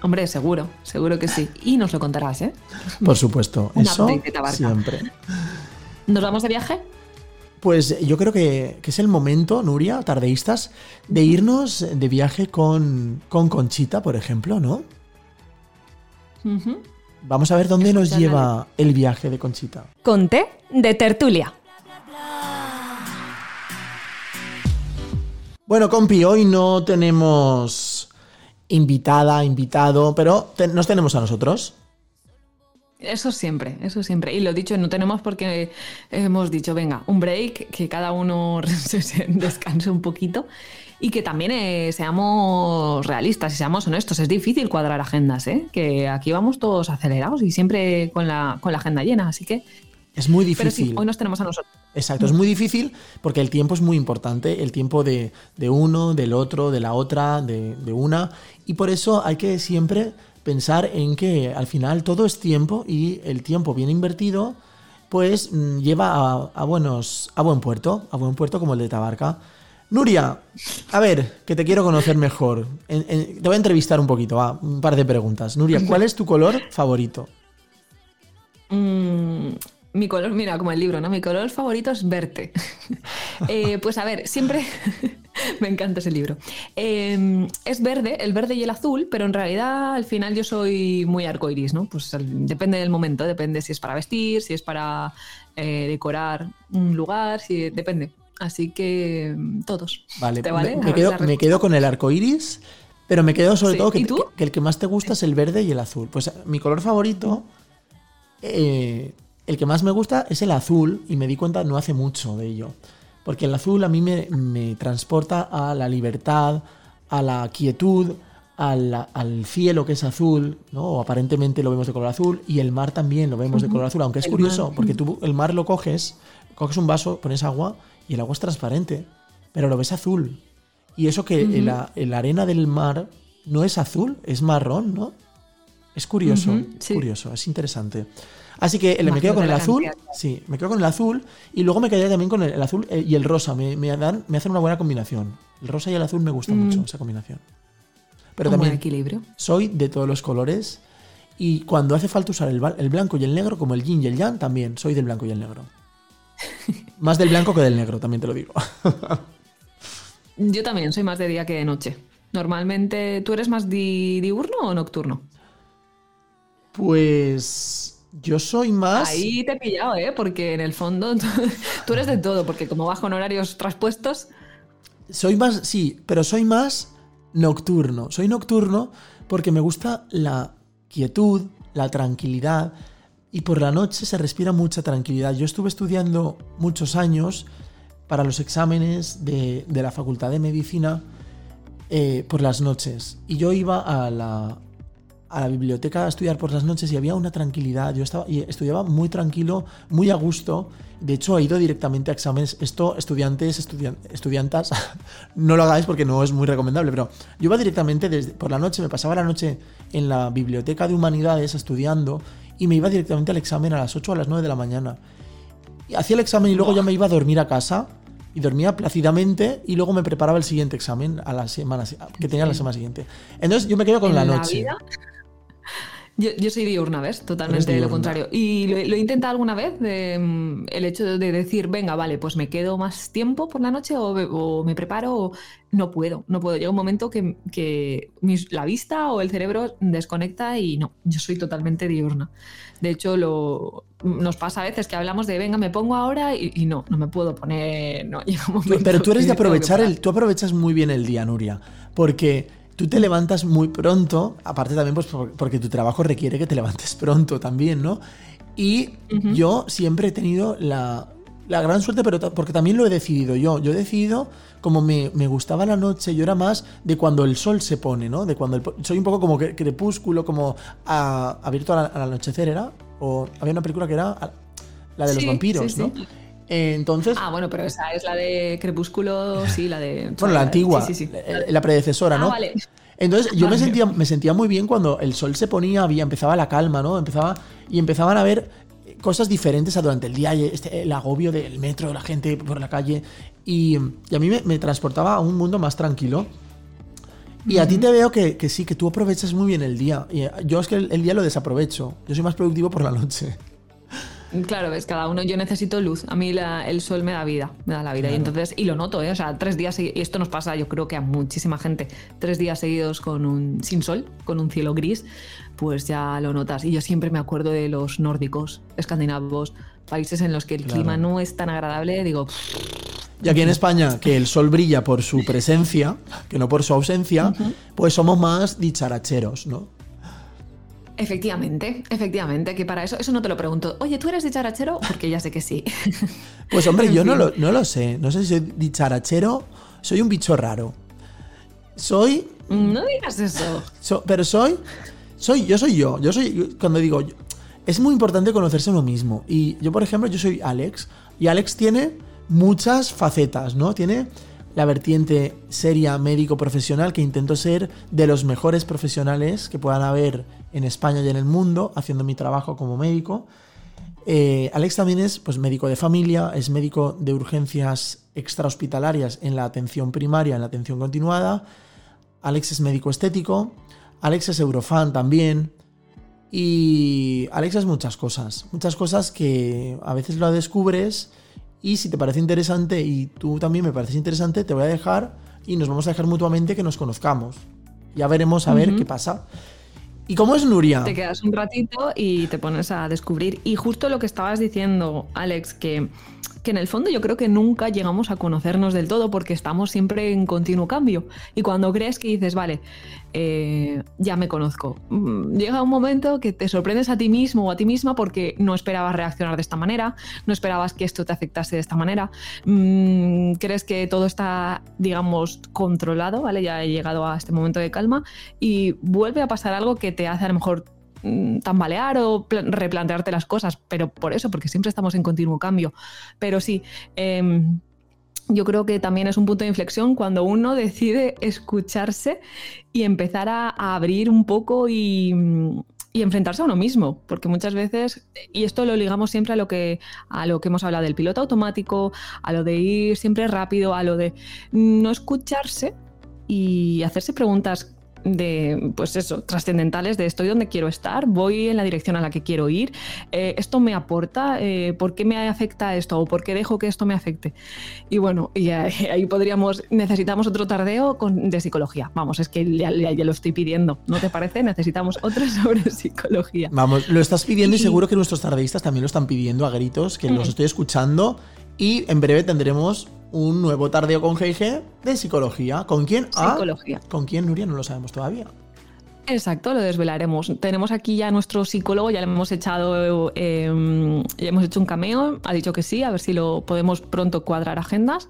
Hombre, seguro, seguro que sí. Y nos lo contarás, ¿eh? Por supuesto. Eso siempre. ¿Nos vamos de viaje? Pues yo creo que, que es el momento, Nuria, tardeístas, de irnos de viaje con, con Conchita, por ejemplo, ¿no? Vamos a ver dónde nos lleva el viaje de Conchita. Conté de tertulia. Bueno, compi, hoy no tenemos invitada, invitado, pero te- nos tenemos a nosotros. Eso siempre, eso siempre. Y lo dicho, no tenemos porque hemos dicho, venga, un break, que cada uno se- se descanse un poquito y que también eh, seamos realistas y seamos honestos. Es difícil cuadrar agendas, ¿eh? Que aquí vamos todos acelerados y siempre con la, con la agenda llena, así que... Es muy Pero sí, difícil. hoy nos tenemos a nosotros. Exacto, es muy difícil porque el tiempo es muy importante, el tiempo de, de uno, del otro, de la otra, de, de una, y por eso hay que siempre pensar en que al final todo es tiempo y el tiempo bien invertido pues mm, lleva a, buenos, a buen puerto, a buen puerto como el de Tabarca. Nuria, a ver, que te quiero conocer mejor. En- te voy a entrevistar un poquito, va, un par de preguntas. Nuria, ¿cuál es tu color favorito? Mm, mi color, mira, como el libro, ¿no? Mi color favorito es verte. Eh, pues a ver, siempre me encanta ese libro. Eh, es verde, el verde y el azul, pero en realidad al final yo soy muy arcoiris, ¿no? Pues depende del momento, depende si es para vestir, si es para eh, decorar un lugar, si depende. Así que mm, todos. Vale, ¿Te me- vale? me, quedo, me quedo con el arco iris, pero me quedo sobre Sí, todo que- que el que más te gusta es el verde y el azul. Pues mi color favorito, eh, el que más me gusta es el azul, y me di cuenta no hace mucho de ello. Porque el azul a mí me, me transporta a la libertad, a la quietud, a la- al cielo que es azul, ¿no? O aparentemente lo vemos de color azul, y el mar también lo vemos de color azul, aunque es El curioso, mar. porque tú el mar lo coges, coges un vaso, pones agua, y el agua es transparente, pero lo ves azul. Y eso que la, la arena del mar no es azul, es marrón, ¿no? Es curioso, sí. curioso, es interesante. Así que eh, me quedo con el azul, cantidad. sí, me quedo con el azul y luego me quedaría también con el, el azul eh, y el rosa, me, me dan, me hacen una buena combinación. El rosa y el azul me gusta Mm. mucho esa combinación. Pero también equilibrio. soy de todos los colores y cuando hace falta usar el, el blanco y el negro, como el yin y el yang, también soy del blanco y el negro. Más del blanco que del negro, también te lo digo. Yo también soy más de día que de noche. Normalmente, ¿tú eres más di- diurno o nocturno? Pues yo soy más... Ahí te he pillado, ¿eh? Porque en el fondo tú, eres de todo, porque como vas con horarios traspuestos, Soy más, sí, pero soy más nocturno. Soy nocturno porque me gusta la quietud, la tranquilidad, y por la noche se respira mucha tranquilidad. Yo estuve estudiando muchos años para los exámenes de, la Facultad de Medicina eh, por las noches. Y yo iba a la, a la biblioteca a estudiar por las noches y había una tranquilidad. Yo estaba y estudiaba muy tranquilo, muy a gusto. De hecho, he ido directamente a exámenes. Esto, estudiantes, estudiantas, no lo hagáis porque no es muy recomendable, pero yo iba directamente desde, por la noche, me pasaba la noche en la biblioteca de humanidades estudiando y me iba directamente al examen a las 8 o a las 9 de la mañana. Y hacía el examen y luego ya me iba a dormir a casa y dormía plácidamente y luego me preparaba el siguiente examen a la semana que tenía la semana siguiente. Entonces yo me quedo con la noche. Yo, soy diurna, ¿ves? Totalmente lo contrario. Y lo, he intentado alguna vez, mm, el hecho de decir, venga, vale, pues me quedo más tiempo por la noche o, me preparo, no puedo, no puedo. Llega un momento que, la vista o el cerebro desconecta y no, yo soy totalmente diurna. De hecho, lo, nos pasa a veces que hablamos de, venga, me pongo ahora y, no, no me puedo poner. No, Pero tú eres de aprovechar el, tú aprovechas muy bien el día, Nuria, porque tú te levantas muy pronto, aparte también pues porque tu trabajo requiere que te levantes pronto también, ¿no? Y yo siempre he tenido la, gran suerte, pero porque también lo he decidido yo. Yo he decidido, como me, gustaba la noche, yo era más de cuando el sol se pone, ¿no? De cuando soy un poco como crepúsculo, como abierto al, anochecer, ¿era? O había una película que era la de los vampiros, ¿no? Entonces. Ah, bueno, pero esa es la de Crepúsculo, sí, la de. Bueno, la antigua, sí, sí, la predecesora, ¿no? Ah, vale. Entonces yo me sentía, me sentía muy bien cuando el sol se ponía, había, empezaba la calma, ¿no? Empezaba, y empezaban a ver cosas diferentes a durante el día, este, el agobio del metro, la gente por la calle, y, a mí me, transportaba a un mundo más tranquilo. Y a ti te veo que, sí, que tú aprovechas muy bien el día. Y yo es que el día lo desaprovecho. Yo soy más productivo por la noche. Claro, ves, cada uno, yo necesito luz. A mí el sol me da vida, me da la vida. Y entonces, y lo noto, ¿eh? O sea, tres días, y esto nos pasa, yo creo que a muchísima gente, tres días seguidos con un, sin sol, con un cielo gris, pues ya lo notas. Y yo siempre me acuerdo de los nórdicos, escandinavos, países en los que el clima no es tan agradable, digo... Y aquí en España, que el sol brilla por su presencia, que no por su ausencia, pues somos más dicharacheros, ¿no? Efectivamente, efectivamente, que para eso, eso no te lo pregunto. Oye, ¿tú eres dicharachero? Porque ya sé que sí. Pues hombre, yo no lo, no lo sé. No sé si soy dicharachero, soy un bicho raro. Soy... No digas eso. pero soy... Soy, yo soy yo. Yo soy, cuando digo, es muy importante conocerse uno mismo. Y yo, por ejemplo, yo soy Alex. Y Alex tiene muchas facetas, ¿no? Tiene la vertiente seria médico profesional que intento ser de los mejores profesionales que puedan haber en España y en el mundo haciendo mi trabajo como médico. Eh, Alex también es pues, médico de familia, es médico de urgencias extrahospitalarias en la atención primaria, en la atención continuada. Alex es médico estético. Alex es eurofan también. Y Alex es muchas cosas. Muchas cosas que a veces lo descubres y si te parece interesante y tú también me pareces interesante, te voy a dejar y nos vamos a dejar mutuamente que nos conozcamos. Ya veremos a ver qué pasa. ¿Y cómo es Nuria? Te quedas un ratito y te pones a descubrir. Y justo lo que estabas diciendo, Alex, que que en el fondo yo creo que nunca llegamos a conocernos del todo porque estamos siempre en continuo cambio. Y cuando crees que dices, vale, eh, ya me conozco, mm, llega un momento que te sorprendes a ti mismo o a ti misma porque no esperabas reaccionar de esta manera, no esperabas que esto te afectase de esta manera, mm, crees que todo está, digamos, controlado, ¿vale? Ya he llegado a este momento de calma y vuelve a pasar algo que te hace a lo mejor Mm, tambalear o replantearte las cosas, pero por eso, porque siempre estamos en continuo cambio. Pero sí, em, yo creo que también es un punto de inflexión cuando uno decide escucharse y empezar a, abrir un poco y, enfrentarse a uno mismo, porque muchas veces, y esto lo ligamos siempre a lo que, a lo que hemos hablado del piloto automático, a lo de ir siempre rápido, a lo de no escucharse y hacerse preguntas de, pues eso, trascendentales de estoy donde quiero estar, voy en la dirección a la que quiero ir, eh, esto me aporta, eh, ¿por qué me afecta esto o por qué dejo que esto me afecte? Y bueno, y ahí, podríamos, necesitamos otro tardeo con, de psicología. Vamos, es que ya, lo estoy pidiendo, ¿no te parece? Necesitamos otro sobre psicología. Vamos, lo estás pidiendo y, seguro que nuestros tardeístas también lo están pidiendo a gritos, que los estoy escuchando y en breve tendremos un nuevo tardeo con GG de psicología. ¿Con quién? Ah, psicología. ¿Con quién, Nuria? No lo sabemos todavía. Exacto, lo desvelaremos. Tenemos aquí ya a nuestro psicólogo, ya le hemos echado, eh, ya hemos hecho un cameo, ha dicho que sí, a ver si lo podemos pronto cuadrar agendas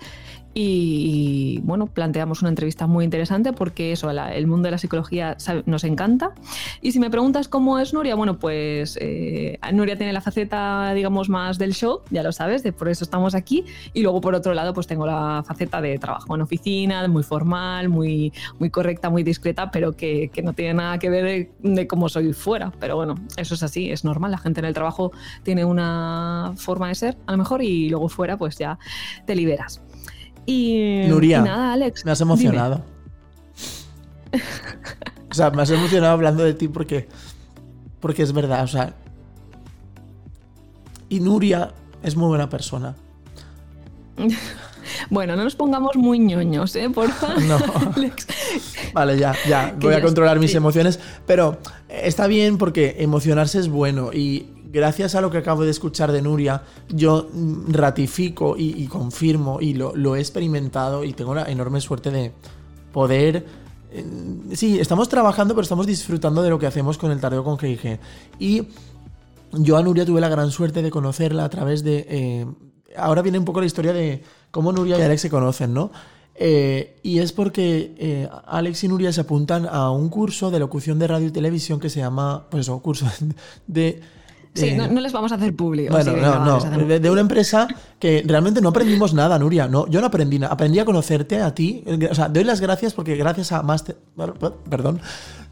y, bueno, planteamos una entrevista muy interesante porque eso, el mundo de la psicología nos encanta. Y si me preguntas cómo es Nuria, bueno, pues eh, Nuria tiene la faceta, digamos, más del show, ya lo sabes, de por eso estamos aquí. Y luego, por otro lado, pues tengo la faceta de trabajo en oficina, muy formal, muy, muy correcta, muy discreta, pero que, que no tiene nada que ver de cómo soy fuera. Pero bueno, eso es así, es normal. La gente en el trabajo tiene una forma de ser, a lo mejor, y luego fuera, pues ya te Y, Nuria, nada, Alex. Me has emocionado. o sea, me has emocionado hablando de ti porque, porque es verdad. O sea, y Nuria es muy buena persona. Bueno, no nos pongamos muy ñoños, ¿eh? Porfa. No. vale, ya, ya. Voy a controlar mis emociones. Pero está bien porque emocionarse es bueno. Y gracias a lo que acabo de escuchar de Nuria, yo ratifico y, confirmo y lo, he experimentado y tengo la enorme suerte de poder... Eh, sí, estamos trabajando, pero estamos disfrutando de lo que hacemos con el tardeo con GIG. Y yo a Nuria tuve la gran suerte de conocerla a través de... Eh, ahora viene un poco la historia de cómo Nuria y Alex se conocen, ¿no? Eh, y es porque Alex y Nuria se apuntan a un curso de locución de radio y televisión que se llama, pues eso, curso de Sí, no, les vamos a hacer público. Bueno, no, no. De, una empresa que realmente no aprendimos nada, Nuria. No, yo no aprendí nada. Aprendí a conocerte a ti. O sea, doy las gracias porque gracias a Master. Perdón.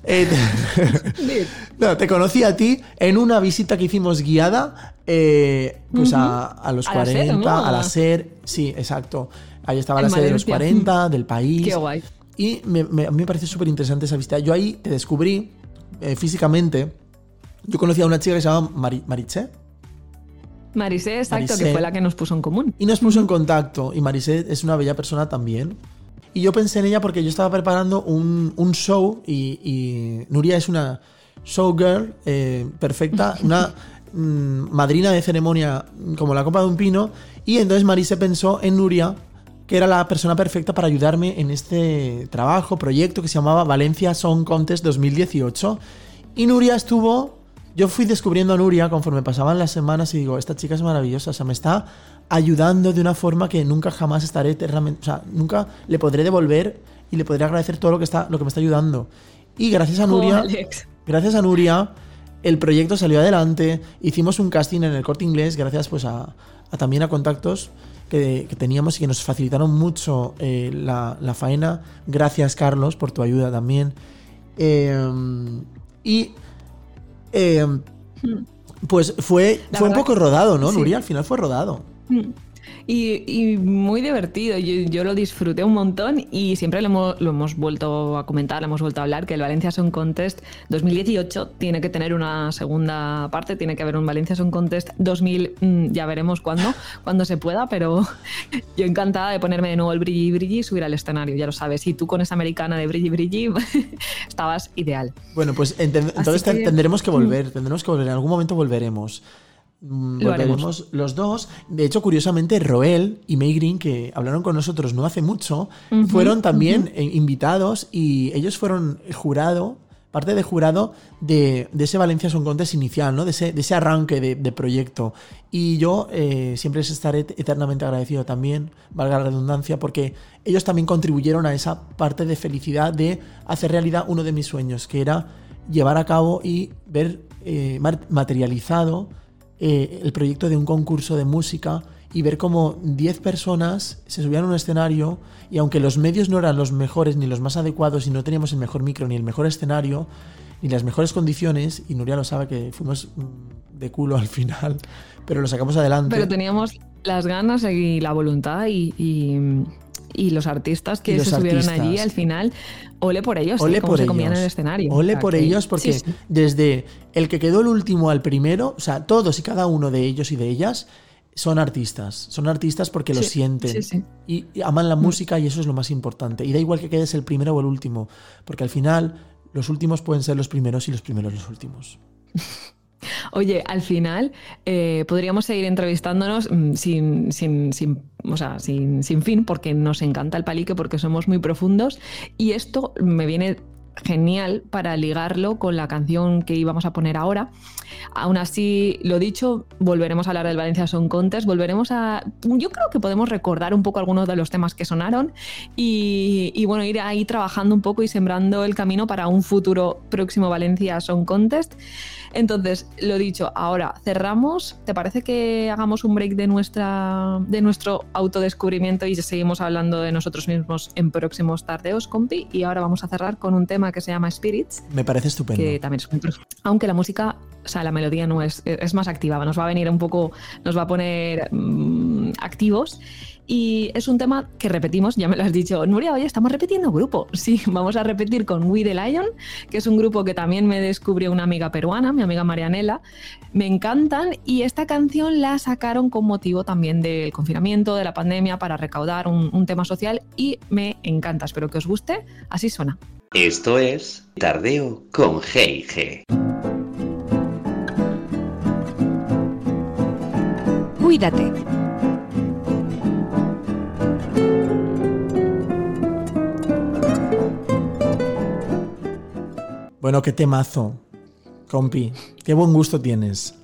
Eh, te, no, te conocí a ti en una visita que hicimos guiada eh, pues a, los 40, a la SER. Sí, exacto. Ahí estaba la SER de los 40, del país. Qué guay. Y me, a mí me pareció súper interesante esa visita. Yo ahí te descubrí eh, físicamente yo conocí a una chica que se llama Mari Maritze. Marisé, exacto, que fue la que nos puso en común. Y nos puso en contacto. Y Marisé es una bella persona también. Y yo pensé en ella porque yo estaba preparando un, show y, Nuria es una showgirl eh, perfecta, una mm, madrina de ceremonia como la copa de un pino. Y entonces Marise pensó en Nuria, que era la persona perfecta para ayudarme en este trabajo, proyecto que se llamaba Valencia Song Contest 2018. Y Nuria estuvo yo fui descubriendo a Nuria conforme pasaban las semanas y digo, esta chica es maravillosa, o sea, me está ayudando de una forma que nunca jamás estaré eternamente, o sea, nunca le podré devolver y le podré agradecer todo lo que, está, lo que me está ayudando. Y gracias a Nuria, gracias a Nuria, el proyecto salió adelante, hicimos un casting en el corte inglés, gracias pues a, también a contactos que, teníamos y que nos facilitaron mucho eh, la, faena. Gracias Carlos por tu ayuda también. Eh, y eh, hmm. pues fue, fue un poco rodado, ¿no, Nuria? Al final fue rodado. Hmm. Y, muy divertido, yo, lo disfruté un montón y siempre lo hemos, vuelto a comentar, lo hemos vuelto a hablar, que el Valencia Song Contest 2018 tiene que tener una segunda parte, tiene que haber un Valencia Song Contest 2000, mm, ya veremos cuándo, cuando se pueda, pero yo encantada de ponerme de nuevo el brilli brilli y subir al escenario, ya lo sabes, y tú con esa americana de brilli brilli estabas ideal. Bueno, pues entonces tendremos que volver, tendremos que volver, en algún momento volveremos. Mm, volveremos los dos. De hecho, curiosamente, Roel y May Green, que hablaron con nosotros no hace mucho, fueron también eh, invitados y ellos fueron jurado, parte de jurado de, ese Valencia Son Contest inicial, ¿no? de, ese, de ese arranque de, proyecto. Y yo eh, siempre les estaré eternamente agradecido también, valga la redundancia, porque ellos también contribuyeron a esa parte de felicidad de hacer realidad uno de mis sueños, que era llevar a cabo y ver eh, materializado eh, el proyecto de un concurso de música y ver cómo 10 personas se subían a un escenario y aunque los medios no eran los mejores ni los más adecuados y no teníamos el mejor micro ni el mejor escenario ni las mejores condiciones, y Nuria lo sabe que fuimos mm, de culo al final, pero lo sacamos adelante. Pero teníamos las ganas y la voluntad y, y los artistas que se subieron allí al final, ole por ellos, ole por se comían en el escenario. Ole por ellos porque desde el que quedó el último al primero, o sea, todos y cada uno de ellos y de ellas son artistas. Son artistas porque lo sienten y, aman la mm. música y eso es lo más importante. Y da igual que quedes el primero o el último, porque al final los últimos pueden ser los primeros y los primeros los últimos. Oye, al final eh, podríamos seguir entrevistándonos mm, sin, sin, sin, o sea, sin, sin fin, porque nos encanta el palique, porque somos muy profundos. Y esto me viene genial para ligarlo con la canción que íbamos a poner ahora. Aún así, lo dicho, volveremos a hablar del Valencia Song Contest, volveremos a... Yo creo que podemos recordar un poco algunos de los temas que sonaron y, bueno, ir ahí trabajando un poco y sembrando el camino para un futuro próximo Valencia Song Contest. Entonces, lo dicho, ahora cerramos. ¿Te parece que hagamos un break de, nuestra, de nuestro autodescubrimiento y seguimos hablando de nosotros mismos en próximos tardeos, compi? Y ahora vamos a cerrar con un tema que se llama Spirits. Me parece estupendo. Que también es Aunque la música o sea, la melodía no es, es más activa, nos va a venir un poco, nos va a poner mm, activos. Y es un tema que repetimos, ya me lo has dicho, Nuria, oye, estamos repitiendo grupo. Sí, vamos a repetir con We the Lion, que es un grupo que también me descubrió una amiga peruana, mi amiga Marianela. Me encantan y esta canción la sacaron con motivo también del confinamiento, de la pandemia, para recaudar un, un tema social y me encanta. Espero que os guste. Así suena. Esto es Tardeo con G&G. Cuídate. Bueno, qué temazo. Compi, qué buen gusto tienes.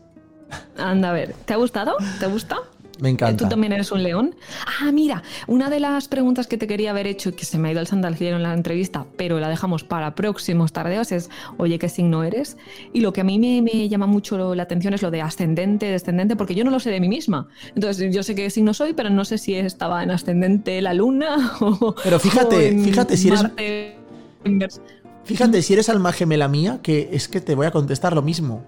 Anda a ver, ¿te ha gustado? ¿Te gusta? Me encanta. ¿Tú también eres un león? Ah, mira, una de las preguntas que te quería haber hecho y que se me ha ido el sandalciero en la entrevista, pero la dejamos para próximos tardeos es, oye, ¿qué signo eres? Y lo que a mí me, llama mucho la atención es lo de ascendente, descendente, porque yo no lo sé de mí misma. Entonces, yo sé qué signo soy, pero no sé si estaba en ascendente la luna o... Pero fíjate, fíjate si eres... Fíjate, si eres alma gemela mía, que es que te voy a contestar lo mismo.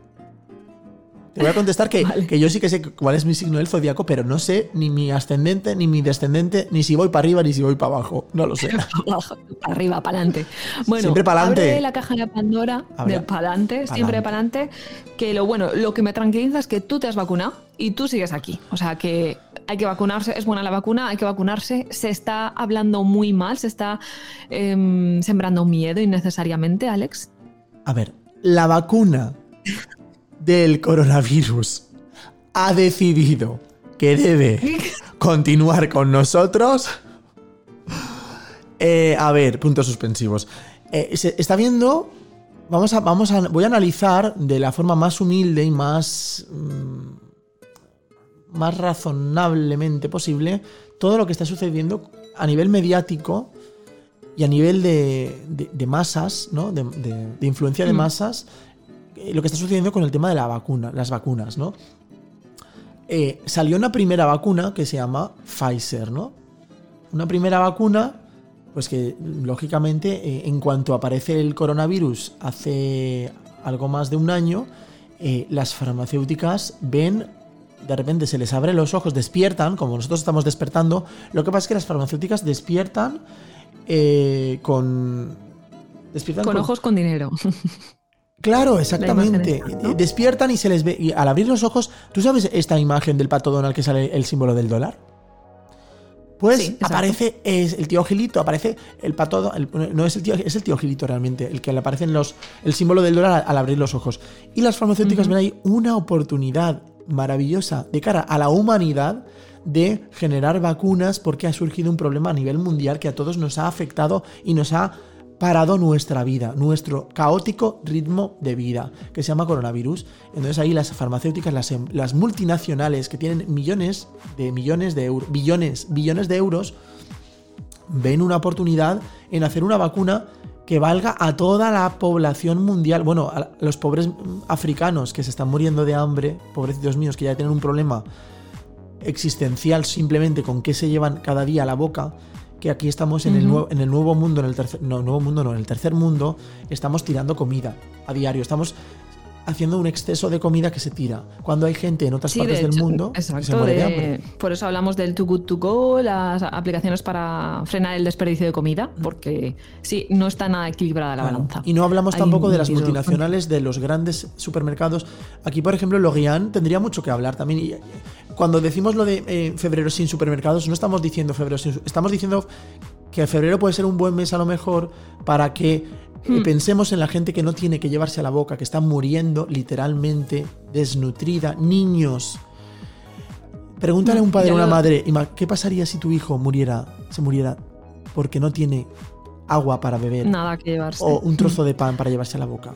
Te voy a contestar que, que, yo sí que sé cuál es mi signo del zodiaco, pero no sé ni mi ascendente, ni mi descendente, ni si voy para arriba, ni si voy para abajo. No lo sé. para arriba, para adelante. Bueno, siempre para adelante. la caja de Pandora, de para adelante, siempre para adelante. Que lo bueno, lo que me tranquiliza es que tú te has vacunado y tú sigues aquí. O sea que hay que vacunarse, es buena la vacuna, hay que vacunarse. Se está hablando muy mal, se está em, sembrando miedo innecesariamente, Alex. A ver, la vacuna del coronavirus ha decidido que debe continuar con nosotros. Eh, a ver, puntos suspensivos. Eh, se está viendo. Vamos a, vamos a. Voy a analizar de la forma más humilde y más. Mm, más razonablemente posible todo lo que está sucediendo a nivel mediático y a nivel de, masas, ¿no? De, influencia de mm. masas eh, lo que está sucediendo con el tema de la vacuna, las vacunas, ¿no? Eh, salió una primera vacuna que se llama Pfizer, ¿no? Una primera vacuna, pues que lógicamente eh, en cuanto aparece el coronavirus hace algo más de un año, las farmacéuticas ven, de repente se les abren los ojos, despiertan, como nosotros estamos despertando, lo que pasa es que las farmacéuticas despiertan con... Despiertan con ojos con dinero. Claro, exactamente. Despiertan y se les ve. Y al abrir los ojos, ¿tú sabes esta imagen del pato Donald que sale el símbolo del dólar? Pues aparece es el tío Gilito, aparece el pato. no es el tío, es el tío Gilito realmente, el que le aparece los, el símbolo del dólar al, abrir los ojos. Y las farmacéuticas ven ahí una oportunidad maravillosa de cara a la humanidad de generar vacunas porque ha surgido un problema a nivel mundial que a todos nos ha afectado y nos ha parado nuestra vida, nuestro caótico ritmo de vida, que se llama coronavirus. Entonces ahí las farmacéuticas, las, em, multinacionales que tienen millones de millones de euros, billones, billones de euros, ven una oportunidad en hacer una vacuna que valga a toda la población mundial. Bueno, a los pobres africanos que se están muriendo de hambre, pobrecitos míos, que ya tienen un problema existencial simplemente con qué se llevan cada día a la boca que aquí estamos en, el, nuevo, en el nuevo mundo, en el tercer, no, nuevo mundo, no, en el tercer mundo, estamos tirando comida a diario, estamos haciendo un exceso de comida que se tira. Cuando hay gente en otras partes del mundo que se muere de, hambre. Por eso hablamos del Too Good To Go, las aplicaciones para frenar el desperdicio de comida, porque sí, no está nada equilibrada la balanza. Y no hablamos tampoco de las multinacionales, de los grandes supermercados. Aquí, por ejemplo, Logian tendría mucho que hablar también cuando decimos lo de eh, febrero sin supermercados, no estamos diciendo febrero sin estamos diciendo que febrero puede ser un buen mes a lo mejor para que eh, hmm. pensemos en la gente que no tiene que llevarse a la boca, que está muriendo literalmente desnutrida, niños. Pregúntale a un padre o una madre, ¿qué pasaría si tu hijo muriera, se muriera porque no tiene agua para beber. Nada que llevarse. O un trozo de pan para llevarse a la boca.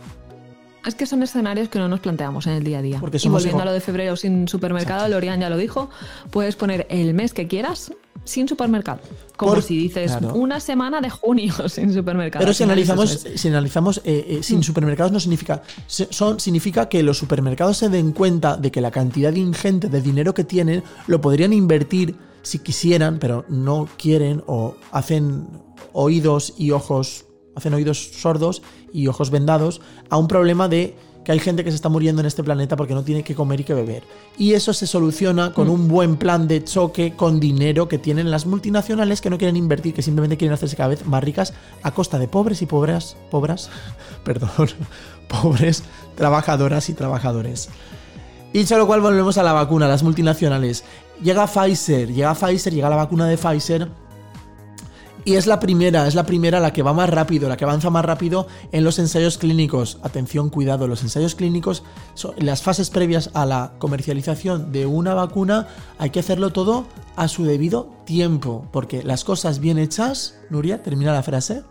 Es que son escenarios que no nos planteamos en el día a día. Porque y volviendo a lo de febrero sin supermercado, Lorian ya lo dijo, puedes poner el mes que quieras sin supermercado. Como si dices una semana de junio sin supermercado. Pero si analizamos, si analizamos eh, eh, sin mm. supermercados no significa. Son, significa que los supermercados se den cuenta de que la cantidad ingente de dinero que tienen lo podrían invertir si quisieran, pero no quieren o hacen oídos y ojos hacen oídos sordos y ojos vendados a un problema de que hay gente que se está muriendo en este planeta porque no tiene que comer y que beber. Y eso se soluciona con mm. un buen plan de choque con dinero que tienen las multinacionales que no quieren invertir, que simplemente quieren hacerse cada vez más ricas a costa de pobres y pobres, pobres, perdón, pobres trabajadoras y trabajadores. Dicho lo cual volvemos a la vacuna, las multinacionales. Llega Pfizer, llega Pfizer, llega la vacuna de Pfizer y es la primera, es la primera la que va más rápido, la que avanza más rápido en los ensayos clínicos. Atención, cuidado, los ensayos clínicos, las fases previas a la comercialización de una vacuna, hay que hacerlo todo a su debido tiempo, porque las cosas bien hechas, Nuria, termina la frase.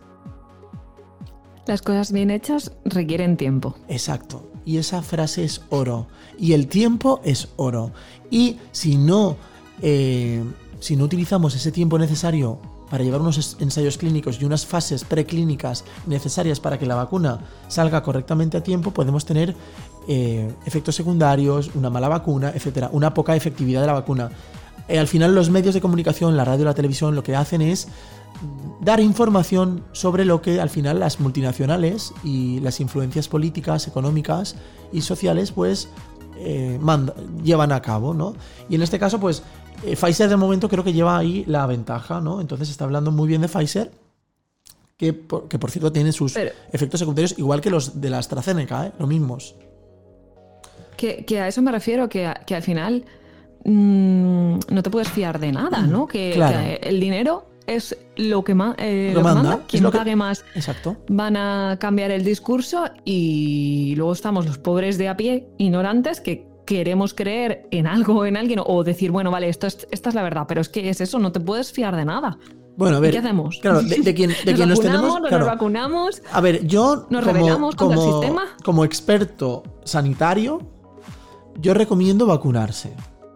Las cosas bien hechas requieren tiempo. Exacto. Y esa frase es oro. Y el tiempo es oro. Y si no, eh, si no utilizamos ese tiempo necesario para llevar unos ensayos clínicos y unas fases preclínicas necesarias para que la vacuna salga correctamente a tiempo, podemos tener eh, efectos secundarios, una mala vacuna, etcétera, una poca efectividad de la vacuna. Eh, al final los medios de comunicación, la radio la televisión, lo que hacen es dar información sobre lo que al final las multinacionales y las influencias políticas, económicas y sociales pues eh, llevan a cabo, ¿no? Y en este caso pues eh, Pfizer de momento creo que lleva ahí la ventaja, ¿no? Entonces está hablando muy bien de Pfizer, que por, que por cierto tiene sus efectos secundarios igual que los de la AstraZeneca, ¿eh? Lo mismos. Que, a eso me refiero, que, al final mm, no te puedes fiar de nada, ¿no? Que, el dinero es lo que, más eh, manda, quien pague más Exacto. van a cambiar el discurso y luego estamos los pobres de a pie, ignorantes, que queremos creer en algo, en alguien, o decir, bueno, vale, esto es, esta es la verdad, pero es que es eso, no te puedes fiar de nada. Bueno, a ver. ¿Qué hacemos? Claro, de, quien, de nos, nos tenemos. Nos vacunamos. A ver, yo. Nos como, como, el sistema. Como experto sanitario, yo recomiendo vacunarse.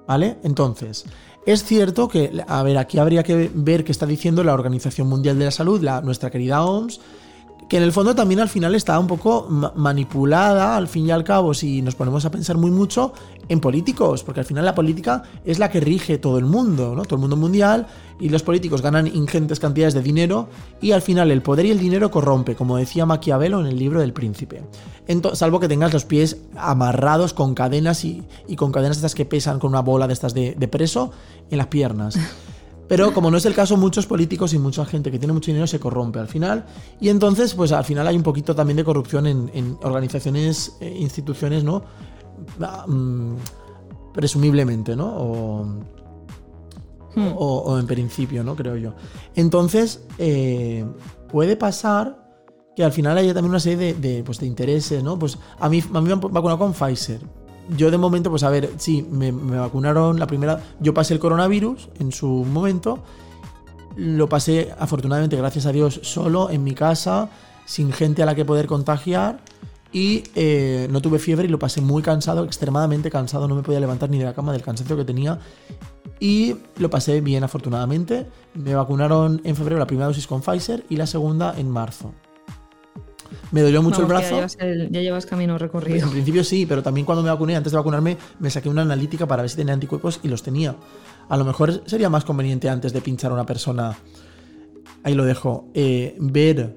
¿Vale? Entonces, es cierto que, a ver, aquí habría que ver qué está diciendo la Organización Mundial de la Salud, la, nuestra querida OMS, que en el fondo también al final está un poco manipulada, al fin y al cabo, si nos ponemos a pensar muy mucho en políticos, porque al final la política es la que rige todo el mundo, ¿no? Todo el mundo mundial, y los políticos ganan ingentes cantidades de dinero, y al final el poder y el dinero corrompe, como decía Maquiavelo en el libro del príncipe. salvo que tengas los pies amarrados con cadenas y, con cadenas estas que pesan con una bola de estas de preso en las piernas. Pero como no es el caso, muchos políticos y mucha gente que tiene mucho dinero se corrompe al final. Y entonces, pues al final hay un poquito también de corrupción en, organizaciones, e instituciones, ¿no? Ah, mm, presumiblemente, ¿no? Hmm. O, en principio, ¿no? Creo yo. Entonces, eh, puede pasar que al final haya también una serie de, pues, de intereses, ¿no? Pues a mí, a mí me han vacunado con Pfizer yo de momento, pues a ver, sí, me, vacunaron la primera. Yo pasé el coronavirus en su momento. Lo pasé, afortunadamente, gracias a Dios, solo en mi casa, sin gente a la que poder contagiar. Y eh, no tuve fiebre y lo pasé muy cansado, extremadamente cansado. No me podía levantar ni de la cama del cansancio que tenía. Y lo pasé bien, afortunadamente. Me vacunaron en febrero la primera dosis con Pfizer y la segunda en marzo. Me dolió mucho el brazo. Ya llevas, camino recorrido. En principio sí, pero también cuando me vacuné, antes de vacunarme, me saqué una analítica para ver si tenía anticuerpos y los tenía. A lo mejor sería más conveniente antes de pinchar a una persona, ahí lo dejo, eh, ver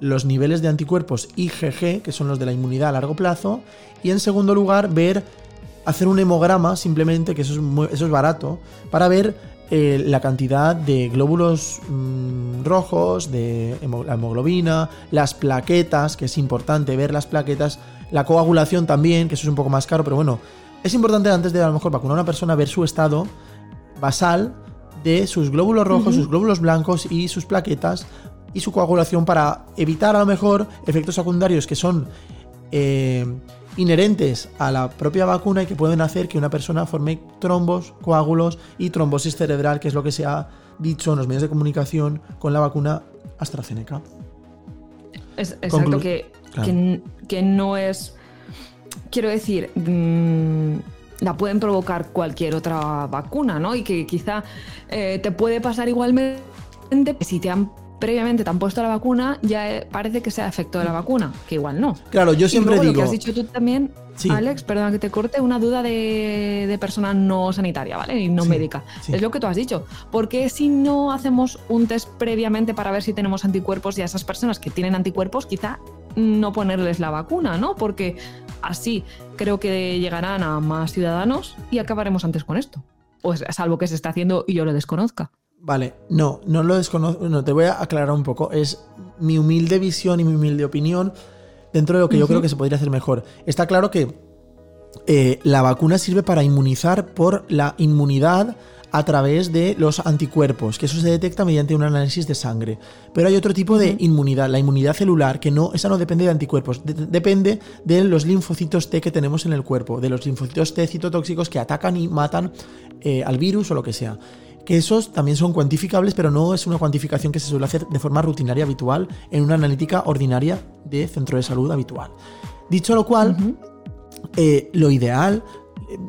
los niveles de anticuerpos IgG, que son los de la inmunidad a largo plazo, y en segundo lugar ver, hacer un hemograma simplemente, que eso es, eso es barato, para ver eh, la cantidad de glóbulos mm, rojos, de hemoglobina, las plaquetas, que es importante ver las plaquetas, la coagulación también, que eso es un poco más caro, pero bueno, es importante antes de a lo mejor vacunar a una persona ver su estado basal de sus glóbulos rojos, sus glóbulos blancos y sus plaquetas y su coagulación para evitar a lo mejor efectos secundarios que son eh, inherentes a la propia vacuna y que pueden hacer que una persona forme trombos, coágulos y trombosis cerebral, que es lo que se ha dicho en los medios de comunicación con la vacuna AstraZeneca. Es, exacto, que, que, no es. Quiero decir, mm, la pueden provocar cualquier otra vacuna, ¿no? Y que quizá eh, te puede pasar igualmente si te han previamente te han puesto la vacuna, ya eh, parece que sea efecto de la vacuna, que igual no. Claro, yo siempre digo. Lo que has dicho tú también, Alex, perdona que te corte, una duda de, persona no sanitaria, ¿vale? Y no médica. Es lo que tú has dicho. ¿Por qué si no hacemos un test previamente para ver si tenemos anticuerpos y a esas personas que tienen anticuerpos, quizá no ponerles la vacuna, ¿no? Porque así creo que llegarán a más ciudadanos y acabaremos antes con esto. Pues salvo que se está haciendo y yo lo desconozca. Vale, no, no lo desconozco, no, te voy a aclarar un poco. Es mi humilde visión y mi humilde opinión dentro de lo que yo creo que se podría hacer mejor. Está claro que eh, la vacuna sirve para inmunizar por la inmunidad a través de los anticuerpos, que eso se detecta mediante un análisis de sangre. Pero hay otro tipo de inmunidad, la inmunidad celular, que no, esa no depende de anticuerpos, depende de los linfocitos T que tenemos en el cuerpo, de los linfocitos T citotóxicos que atacan y matan eh, al virus o lo que sea que esos también son cuantificables, pero no es una cuantificación que se suele hacer de forma rutinaria habitual en una analítica ordinaria de centro de salud habitual. Dicho lo cual, eh, lo ideal,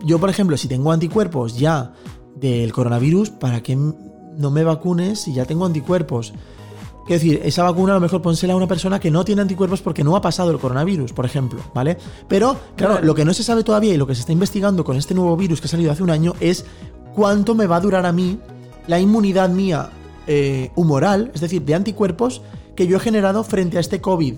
yo por ejemplo, si tengo anticuerpos ya del coronavirus, ¿para qué no me vacunes si ya tengo anticuerpos? Quiero decir, esa vacuna a lo mejor pónsela a una persona que no tiene anticuerpos porque no ha pasado el coronavirus, por ejemplo, ¿vale? Pero, claro, lo que no se sabe todavía y lo que se está investigando con este nuevo virus que ha salido hace un año es cuánto me va a durar a mí la inmunidad mía eh, humoral, es decir, de anticuerpos, que yo he generado frente a este COVID.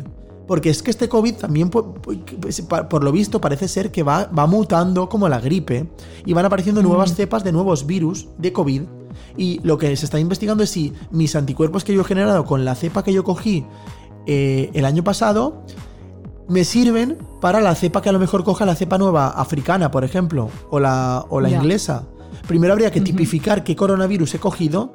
Porque es que este COVID también, por, lo visto, parece ser que va, va, mutando como la gripe y van apareciendo mm. nuevas cepas de nuevos virus de COVID. Y lo que se está investigando es si mis anticuerpos que yo he generado con la cepa que yo cogí eh, el año pasado me sirven para la cepa que a lo mejor coja la cepa nueva africana, por ejemplo, o la, o la inglesa. Primero habría que tipificar qué coronavirus he cogido,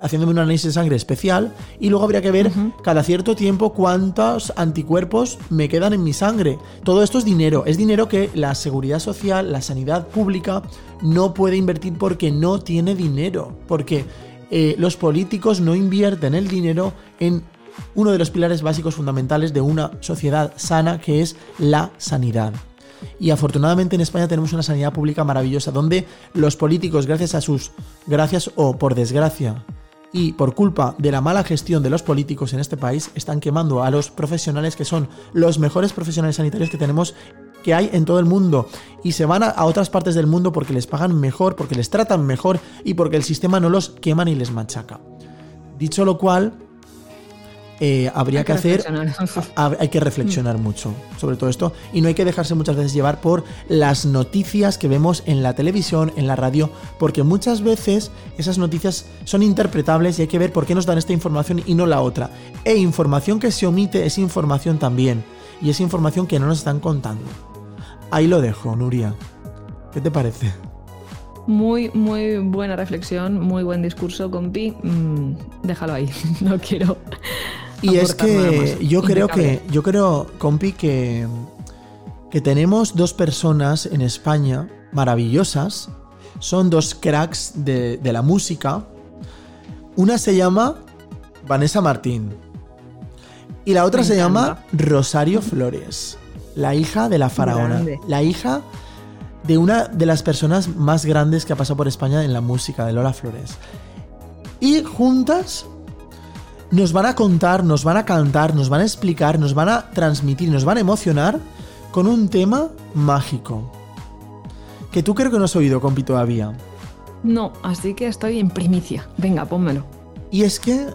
haciéndome un análisis de sangre especial, y luego habría que ver cada cierto tiempo cuántos anticuerpos me quedan en mi sangre. Todo esto es dinero, es dinero que la seguridad social, la sanidad pública no puede invertir porque no tiene dinero, porque eh, los políticos no invierten el dinero en uno de los pilares básicos fundamentales de una sociedad sana que es la sanidad. Y afortunadamente en España tenemos una sanidad pública maravillosa, donde los políticos, gracias a sus, gracias o por desgracia, y por culpa de la mala gestión de los políticos en este país, están quemando a los profesionales que son los mejores profesionales sanitarios que tenemos que hay en todo el mundo y se van a, a, otras partes del mundo porque les pagan mejor, porque les tratan mejor y porque el sistema no los quema ni les machaca. Dicho lo cual, eh, habría que, hacer, hay que reflexionar mucho sobre todo esto y no hay que dejarse muchas veces llevar por las noticias que vemos en la televisión, en la radio, porque muchas veces esas noticias son interpretables y hay que ver por qué nos dan esta información y no la otra. E información que se omite es información también y es información que no nos están contando. Ahí lo dejo, Nuria. ¿Qué te parece? Muy, muy buena reflexión, muy buen discurso, compi. Mm, déjalo ahí, no quiero y es que yo creo que, yo creo, compi, que, que tenemos dos personas en España maravillosas. Son dos cracks de, la música. Una se llama Vanessa Martín. Y la otra se llama Rosario Flores, la hija de la faraona. La hija de una de las personas más grandes que ha pasado por España en la música, de Lola Flores. Y juntas nos van a contar, nos van a cantar, nos van a explicar, nos van a transmitir, nos van a emocionar con un tema mágico. Que tú creo que no has oído, compi, todavía. No, así que estoy en primicia. Venga, pónmelo. Y es que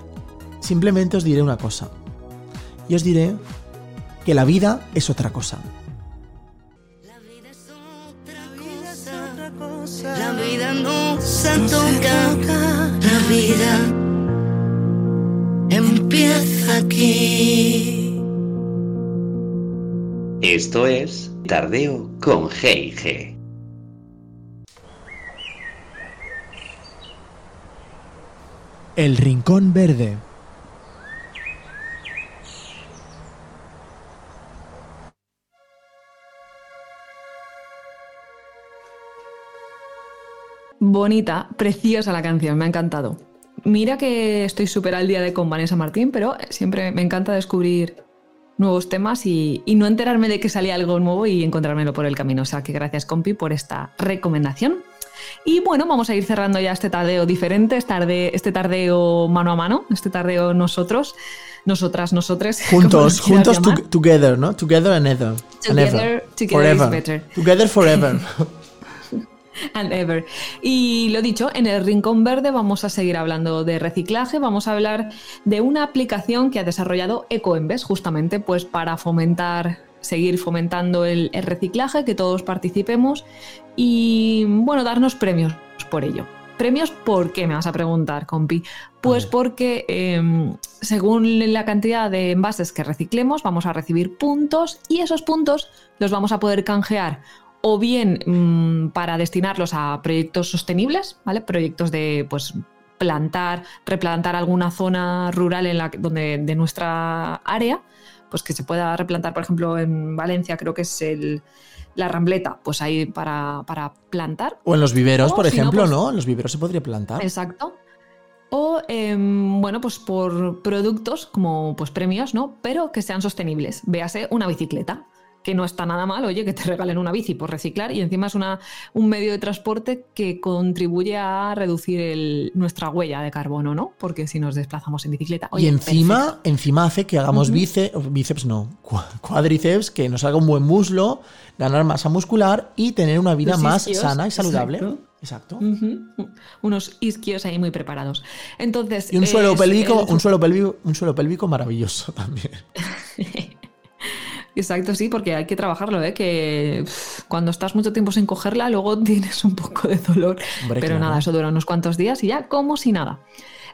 simplemente os diré una cosa. Y os diré que la vida es otra cosa. La vida es otra cosa. La vida no se toca. La vida empieza aquí. Esto es Tardeo con G&G. El Rincón Verde. Bonita, preciosa la canción, me ha encantado mira que estoy súper al día de con Vanessa Martín, pero siempre me encanta descubrir nuevos temas y, no enterarme de que salía algo nuevo y encontrármelo por el camino. O sea que gracias, compi, por esta recomendación. Y bueno, vamos a ir cerrando ya este tardeo diferente, este, este tardeo mano a mano, este tardeo nosotros, nosotras, nosotres. Juntos, juntos, together, ¿no? Together and ever. Together, together is better. Together forever. and ever. Y lo dicho, en el Rincón Verde vamos a seguir hablando de reciclaje, vamos a hablar de una aplicación que ha desarrollado EcoEmbes, justamente pues para fomentar, seguir fomentando el, reciclaje, que todos participemos y bueno, darnos premios por ello. ¿Premios por qué? Me vas a preguntar, compi. Pues porque em, según la cantidad de envases que reciclemos, vamos a recibir puntos y esos puntos los vamos a poder canjear o bien mm, para destinarlos a proyectos sostenibles, ¿vale? Proyectos de pues plantar, replantar alguna zona rural en la donde de nuestra área, pues que se pueda replantar, por ejemplo, en Valencia, creo que es el la rambleta, pues ahí para, plantar. O en los viveros, por ejemplo, pues ¿no? En los viveros se podría plantar. Exacto. O, em, bueno, pues por productos como pues premios, ¿no? Pero que sean sostenibles. Véase una bicicleta que no está nada mal, oye, que te regalen una bici por reciclar y encima es una, un medio de transporte que contribuye a reducir nuestra huella de carbono, ¿no? Porque si nos desplazamos en bicicleta. y encima, encima hace que hagamos bíceps, bíceps no, cuádriceps, que nos haga un buen muslo, ganar masa muscular y tener una vida más sana y saludable. Exacto. Unos isquios ahí muy preparados. Entonces. Y un suelo pélvico, un suelo pélvico, un suelo pélvico maravilloso también. Exacto, sí, porque hay que trabajarlo, ¿eh? que cuando estás mucho tiempo sin cogerla, luego tienes un poco de dolor. Pero nada, eso dura unos cuantos días y ya como si nada.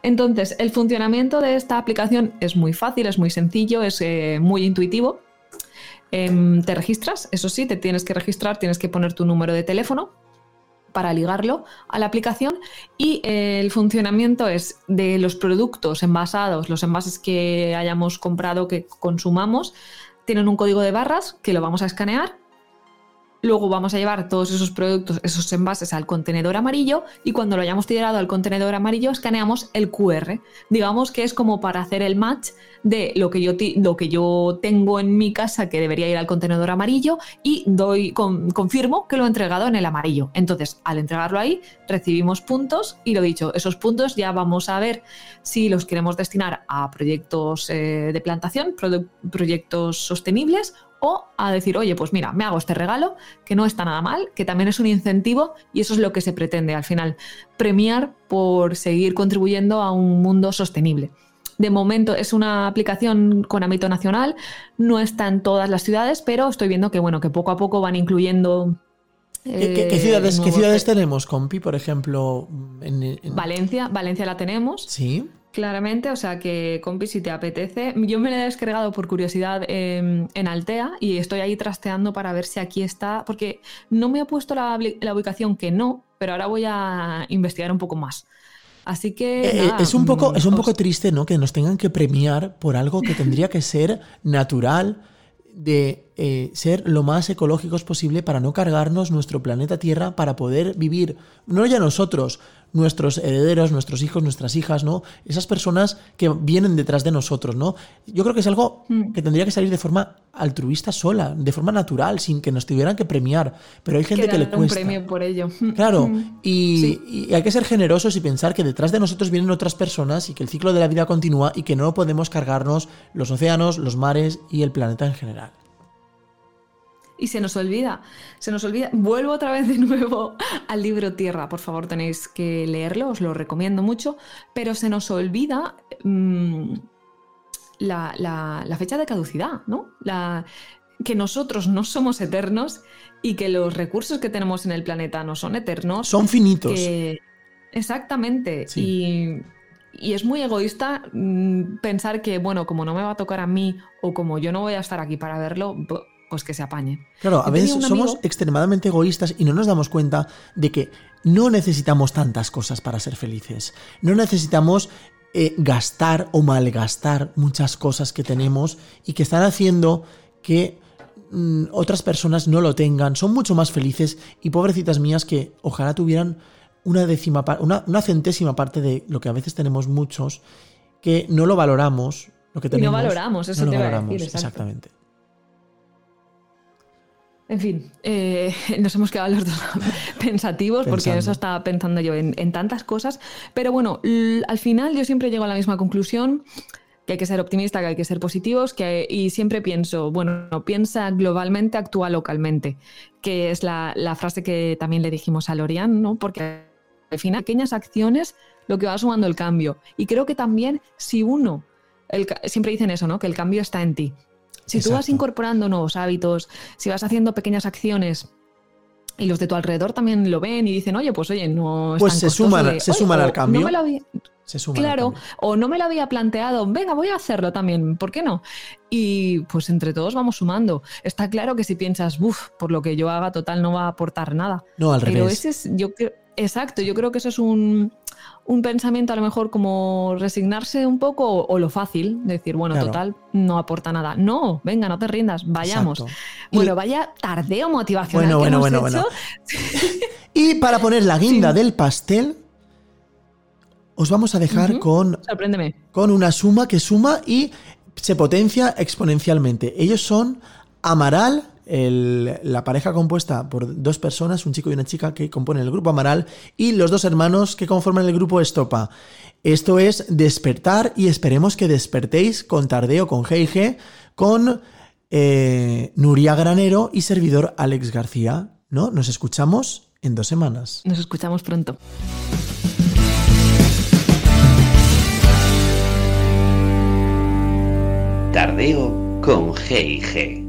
Entonces, el funcionamiento de esta aplicación es muy fácil, es muy sencillo, es eh, muy intuitivo. Em, te registras, eso sí, te tienes que registrar, tienes que poner tu número de teléfono para ligarlo a la aplicación y eh, el funcionamiento es de los productos envasados, los envases que hayamos comprado, que consumamos, tienen un código de barras que lo vamos a escanear. Luego vamos a llevar todos esos productos, esos envases al contenedor amarillo y cuando lo hayamos tirado al contenedor amarillo escaneamos el QR. Digamos que es como para hacer el match de lo que yo, lo que yo tengo en mi casa que debería ir al contenedor amarillo y doy confirmo que lo he entregado en el amarillo. Entonces, al entregarlo ahí, recibimos puntos y lo dicho, esos puntos ya vamos a ver si los queremos destinar a proyectos eh, de plantación, proyectos sostenibles o a decir, oye, pues mira, me hago este regalo, que no está nada mal, que también es un incentivo y eso es lo que se pretende al final, premiar por seguir contribuyendo a un mundo sostenible. De momento es una aplicación con ámbito nacional, no está en todas las ciudades, pero estoy viendo que bueno, que poco a poco van incluyendo ¿Qué, ciudades, ¿qué ciudades tenemos, Compi, por ejemplo? Valencia, Valencia la tenemos. Sí. Claramente, o sea que, compi, si te apetece, yo me la he descargado por curiosidad en Altea y estoy ahí trasteando para ver si aquí está, porque no me ha puesto la, ubicación que no, pero ahora voy a investigar un poco más. Así que. Eh, eh, es un poco, es un poco triste, ¿no? Que nos tengan que premiar por algo que tendría que ser natural de eh, ser lo más ecológicos posible para no cargarnos nuestro planeta Tierra, para poder vivir, no ya nosotros, nuestros herederos, nuestros hijos, nuestras hijas, ¿no? Esas personas que vienen detrás de nosotros, ¿no? Yo creo que es algo mm. que tendría que salir de forma altruista sola, de forma natural, sin que nos tuvieran que premiar. Pero hay gente que, le cuesta. un premio por ello. Claro, mm. y, hay que ser generosos y pensar que detrás de nosotros vienen otras personas y que el ciclo de la vida continúa y que no podemos cargarnos los océanos, los mares y el planeta en general y se nos olvida, se nos olvida. Vuelvo otra vez de nuevo al libro Tierra, por favor tenéis que leerlo, os lo recomiendo mucho, pero se nos olvida mm, la, fecha de caducidad, ¿no? La, que nosotros no somos eternos y que los recursos que tenemos en el planeta no son eternos. Son finitos. Exactamente. Y, y, es muy egoísta mm, pensar que, bueno, como no me va a tocar a mí o como yo no voy a estar aquí para verlo, pues que se apañe. Claro, a veces somos extremadamente egoístas y no nos damos cuenta de que no necesitamos tantas cosas para ser felices. No necesitamos eh, gastar o malgastar muchas cosas que tenemos y que están haciendo que mm, otras personas no lo tengan. Son mucho más felices y pobrecitas mías que ojalá tuvieran una décima una, una centésima parte de lo que a veces tenemos muchos que no lo valoramos, lo que tenemos. Y no valoramos, eso no te lo a valoramos, decir, exactamente. En fin, eh, nos hemos quedado los dos pensativos porque eso estaba pensando yo en, en tantas cosas. Pero bueno, al final yo siempre llego a la misma conclusión, que hay que ser optimista, que hay que ser positivos, que, y siempre pienso, bueno, piensa globalmente, actúa localmente, que es la, la frase que también le dijimos a Lorian, ¿no? Porque al final, pequeñas acciones, lo que va sumando el cambio. Y creo que también si uno, el siempre dicen eso, ¿no? Que el cambio está en ti. Si tú vas incorporando nuevos hábitos, si vas haciendo pequeñas acciones y los de tu alrededor también lo ven y dicen, oye, pues oye, no es Pues se suman- de, se "Oye, suman al cambio". No me lo había- Se suma al claro, cambio. o no me lo había planteado, venga, voy a hacerlo también, ¿por qué no? Y pues entre todos vamos sumando. Está claro que si piensas, uff, por lo que yo haga, total, no va a aportar nada. No, al Pero revés. ese es, yo creo, exacto, yo creo que eso es un, un pensamiento a lo mejor como resignarse un poco o, o lo fácil, decir, bueno, Claro. total, no aporta nada. No, venga, no te rindas, vayamos. Exacto. Y- Bueno, vaya tardeo motivacional Bueno, que bueno, hemos bueno, hecho. bueno. Y para poner la guinda Sí. del pastel, os vamos a dejar con, Sorpréndeme. con una suma que suma y se potencia exponencialmente. Ellos son Amaral, el- la pareja compuesta por dos personas, un chico y una chica que componen el grupo Amaral, y los dos hermanos que conforman el grupo Estopa. Esto es despertar y esperemos que despertéis con Tardeo, con G&G, con eh, Nuria Granero y servidor Alex García. ¿No? Nos escuchamos en dos semanas. Nos escuchamos pronto. Tardeo con G&G.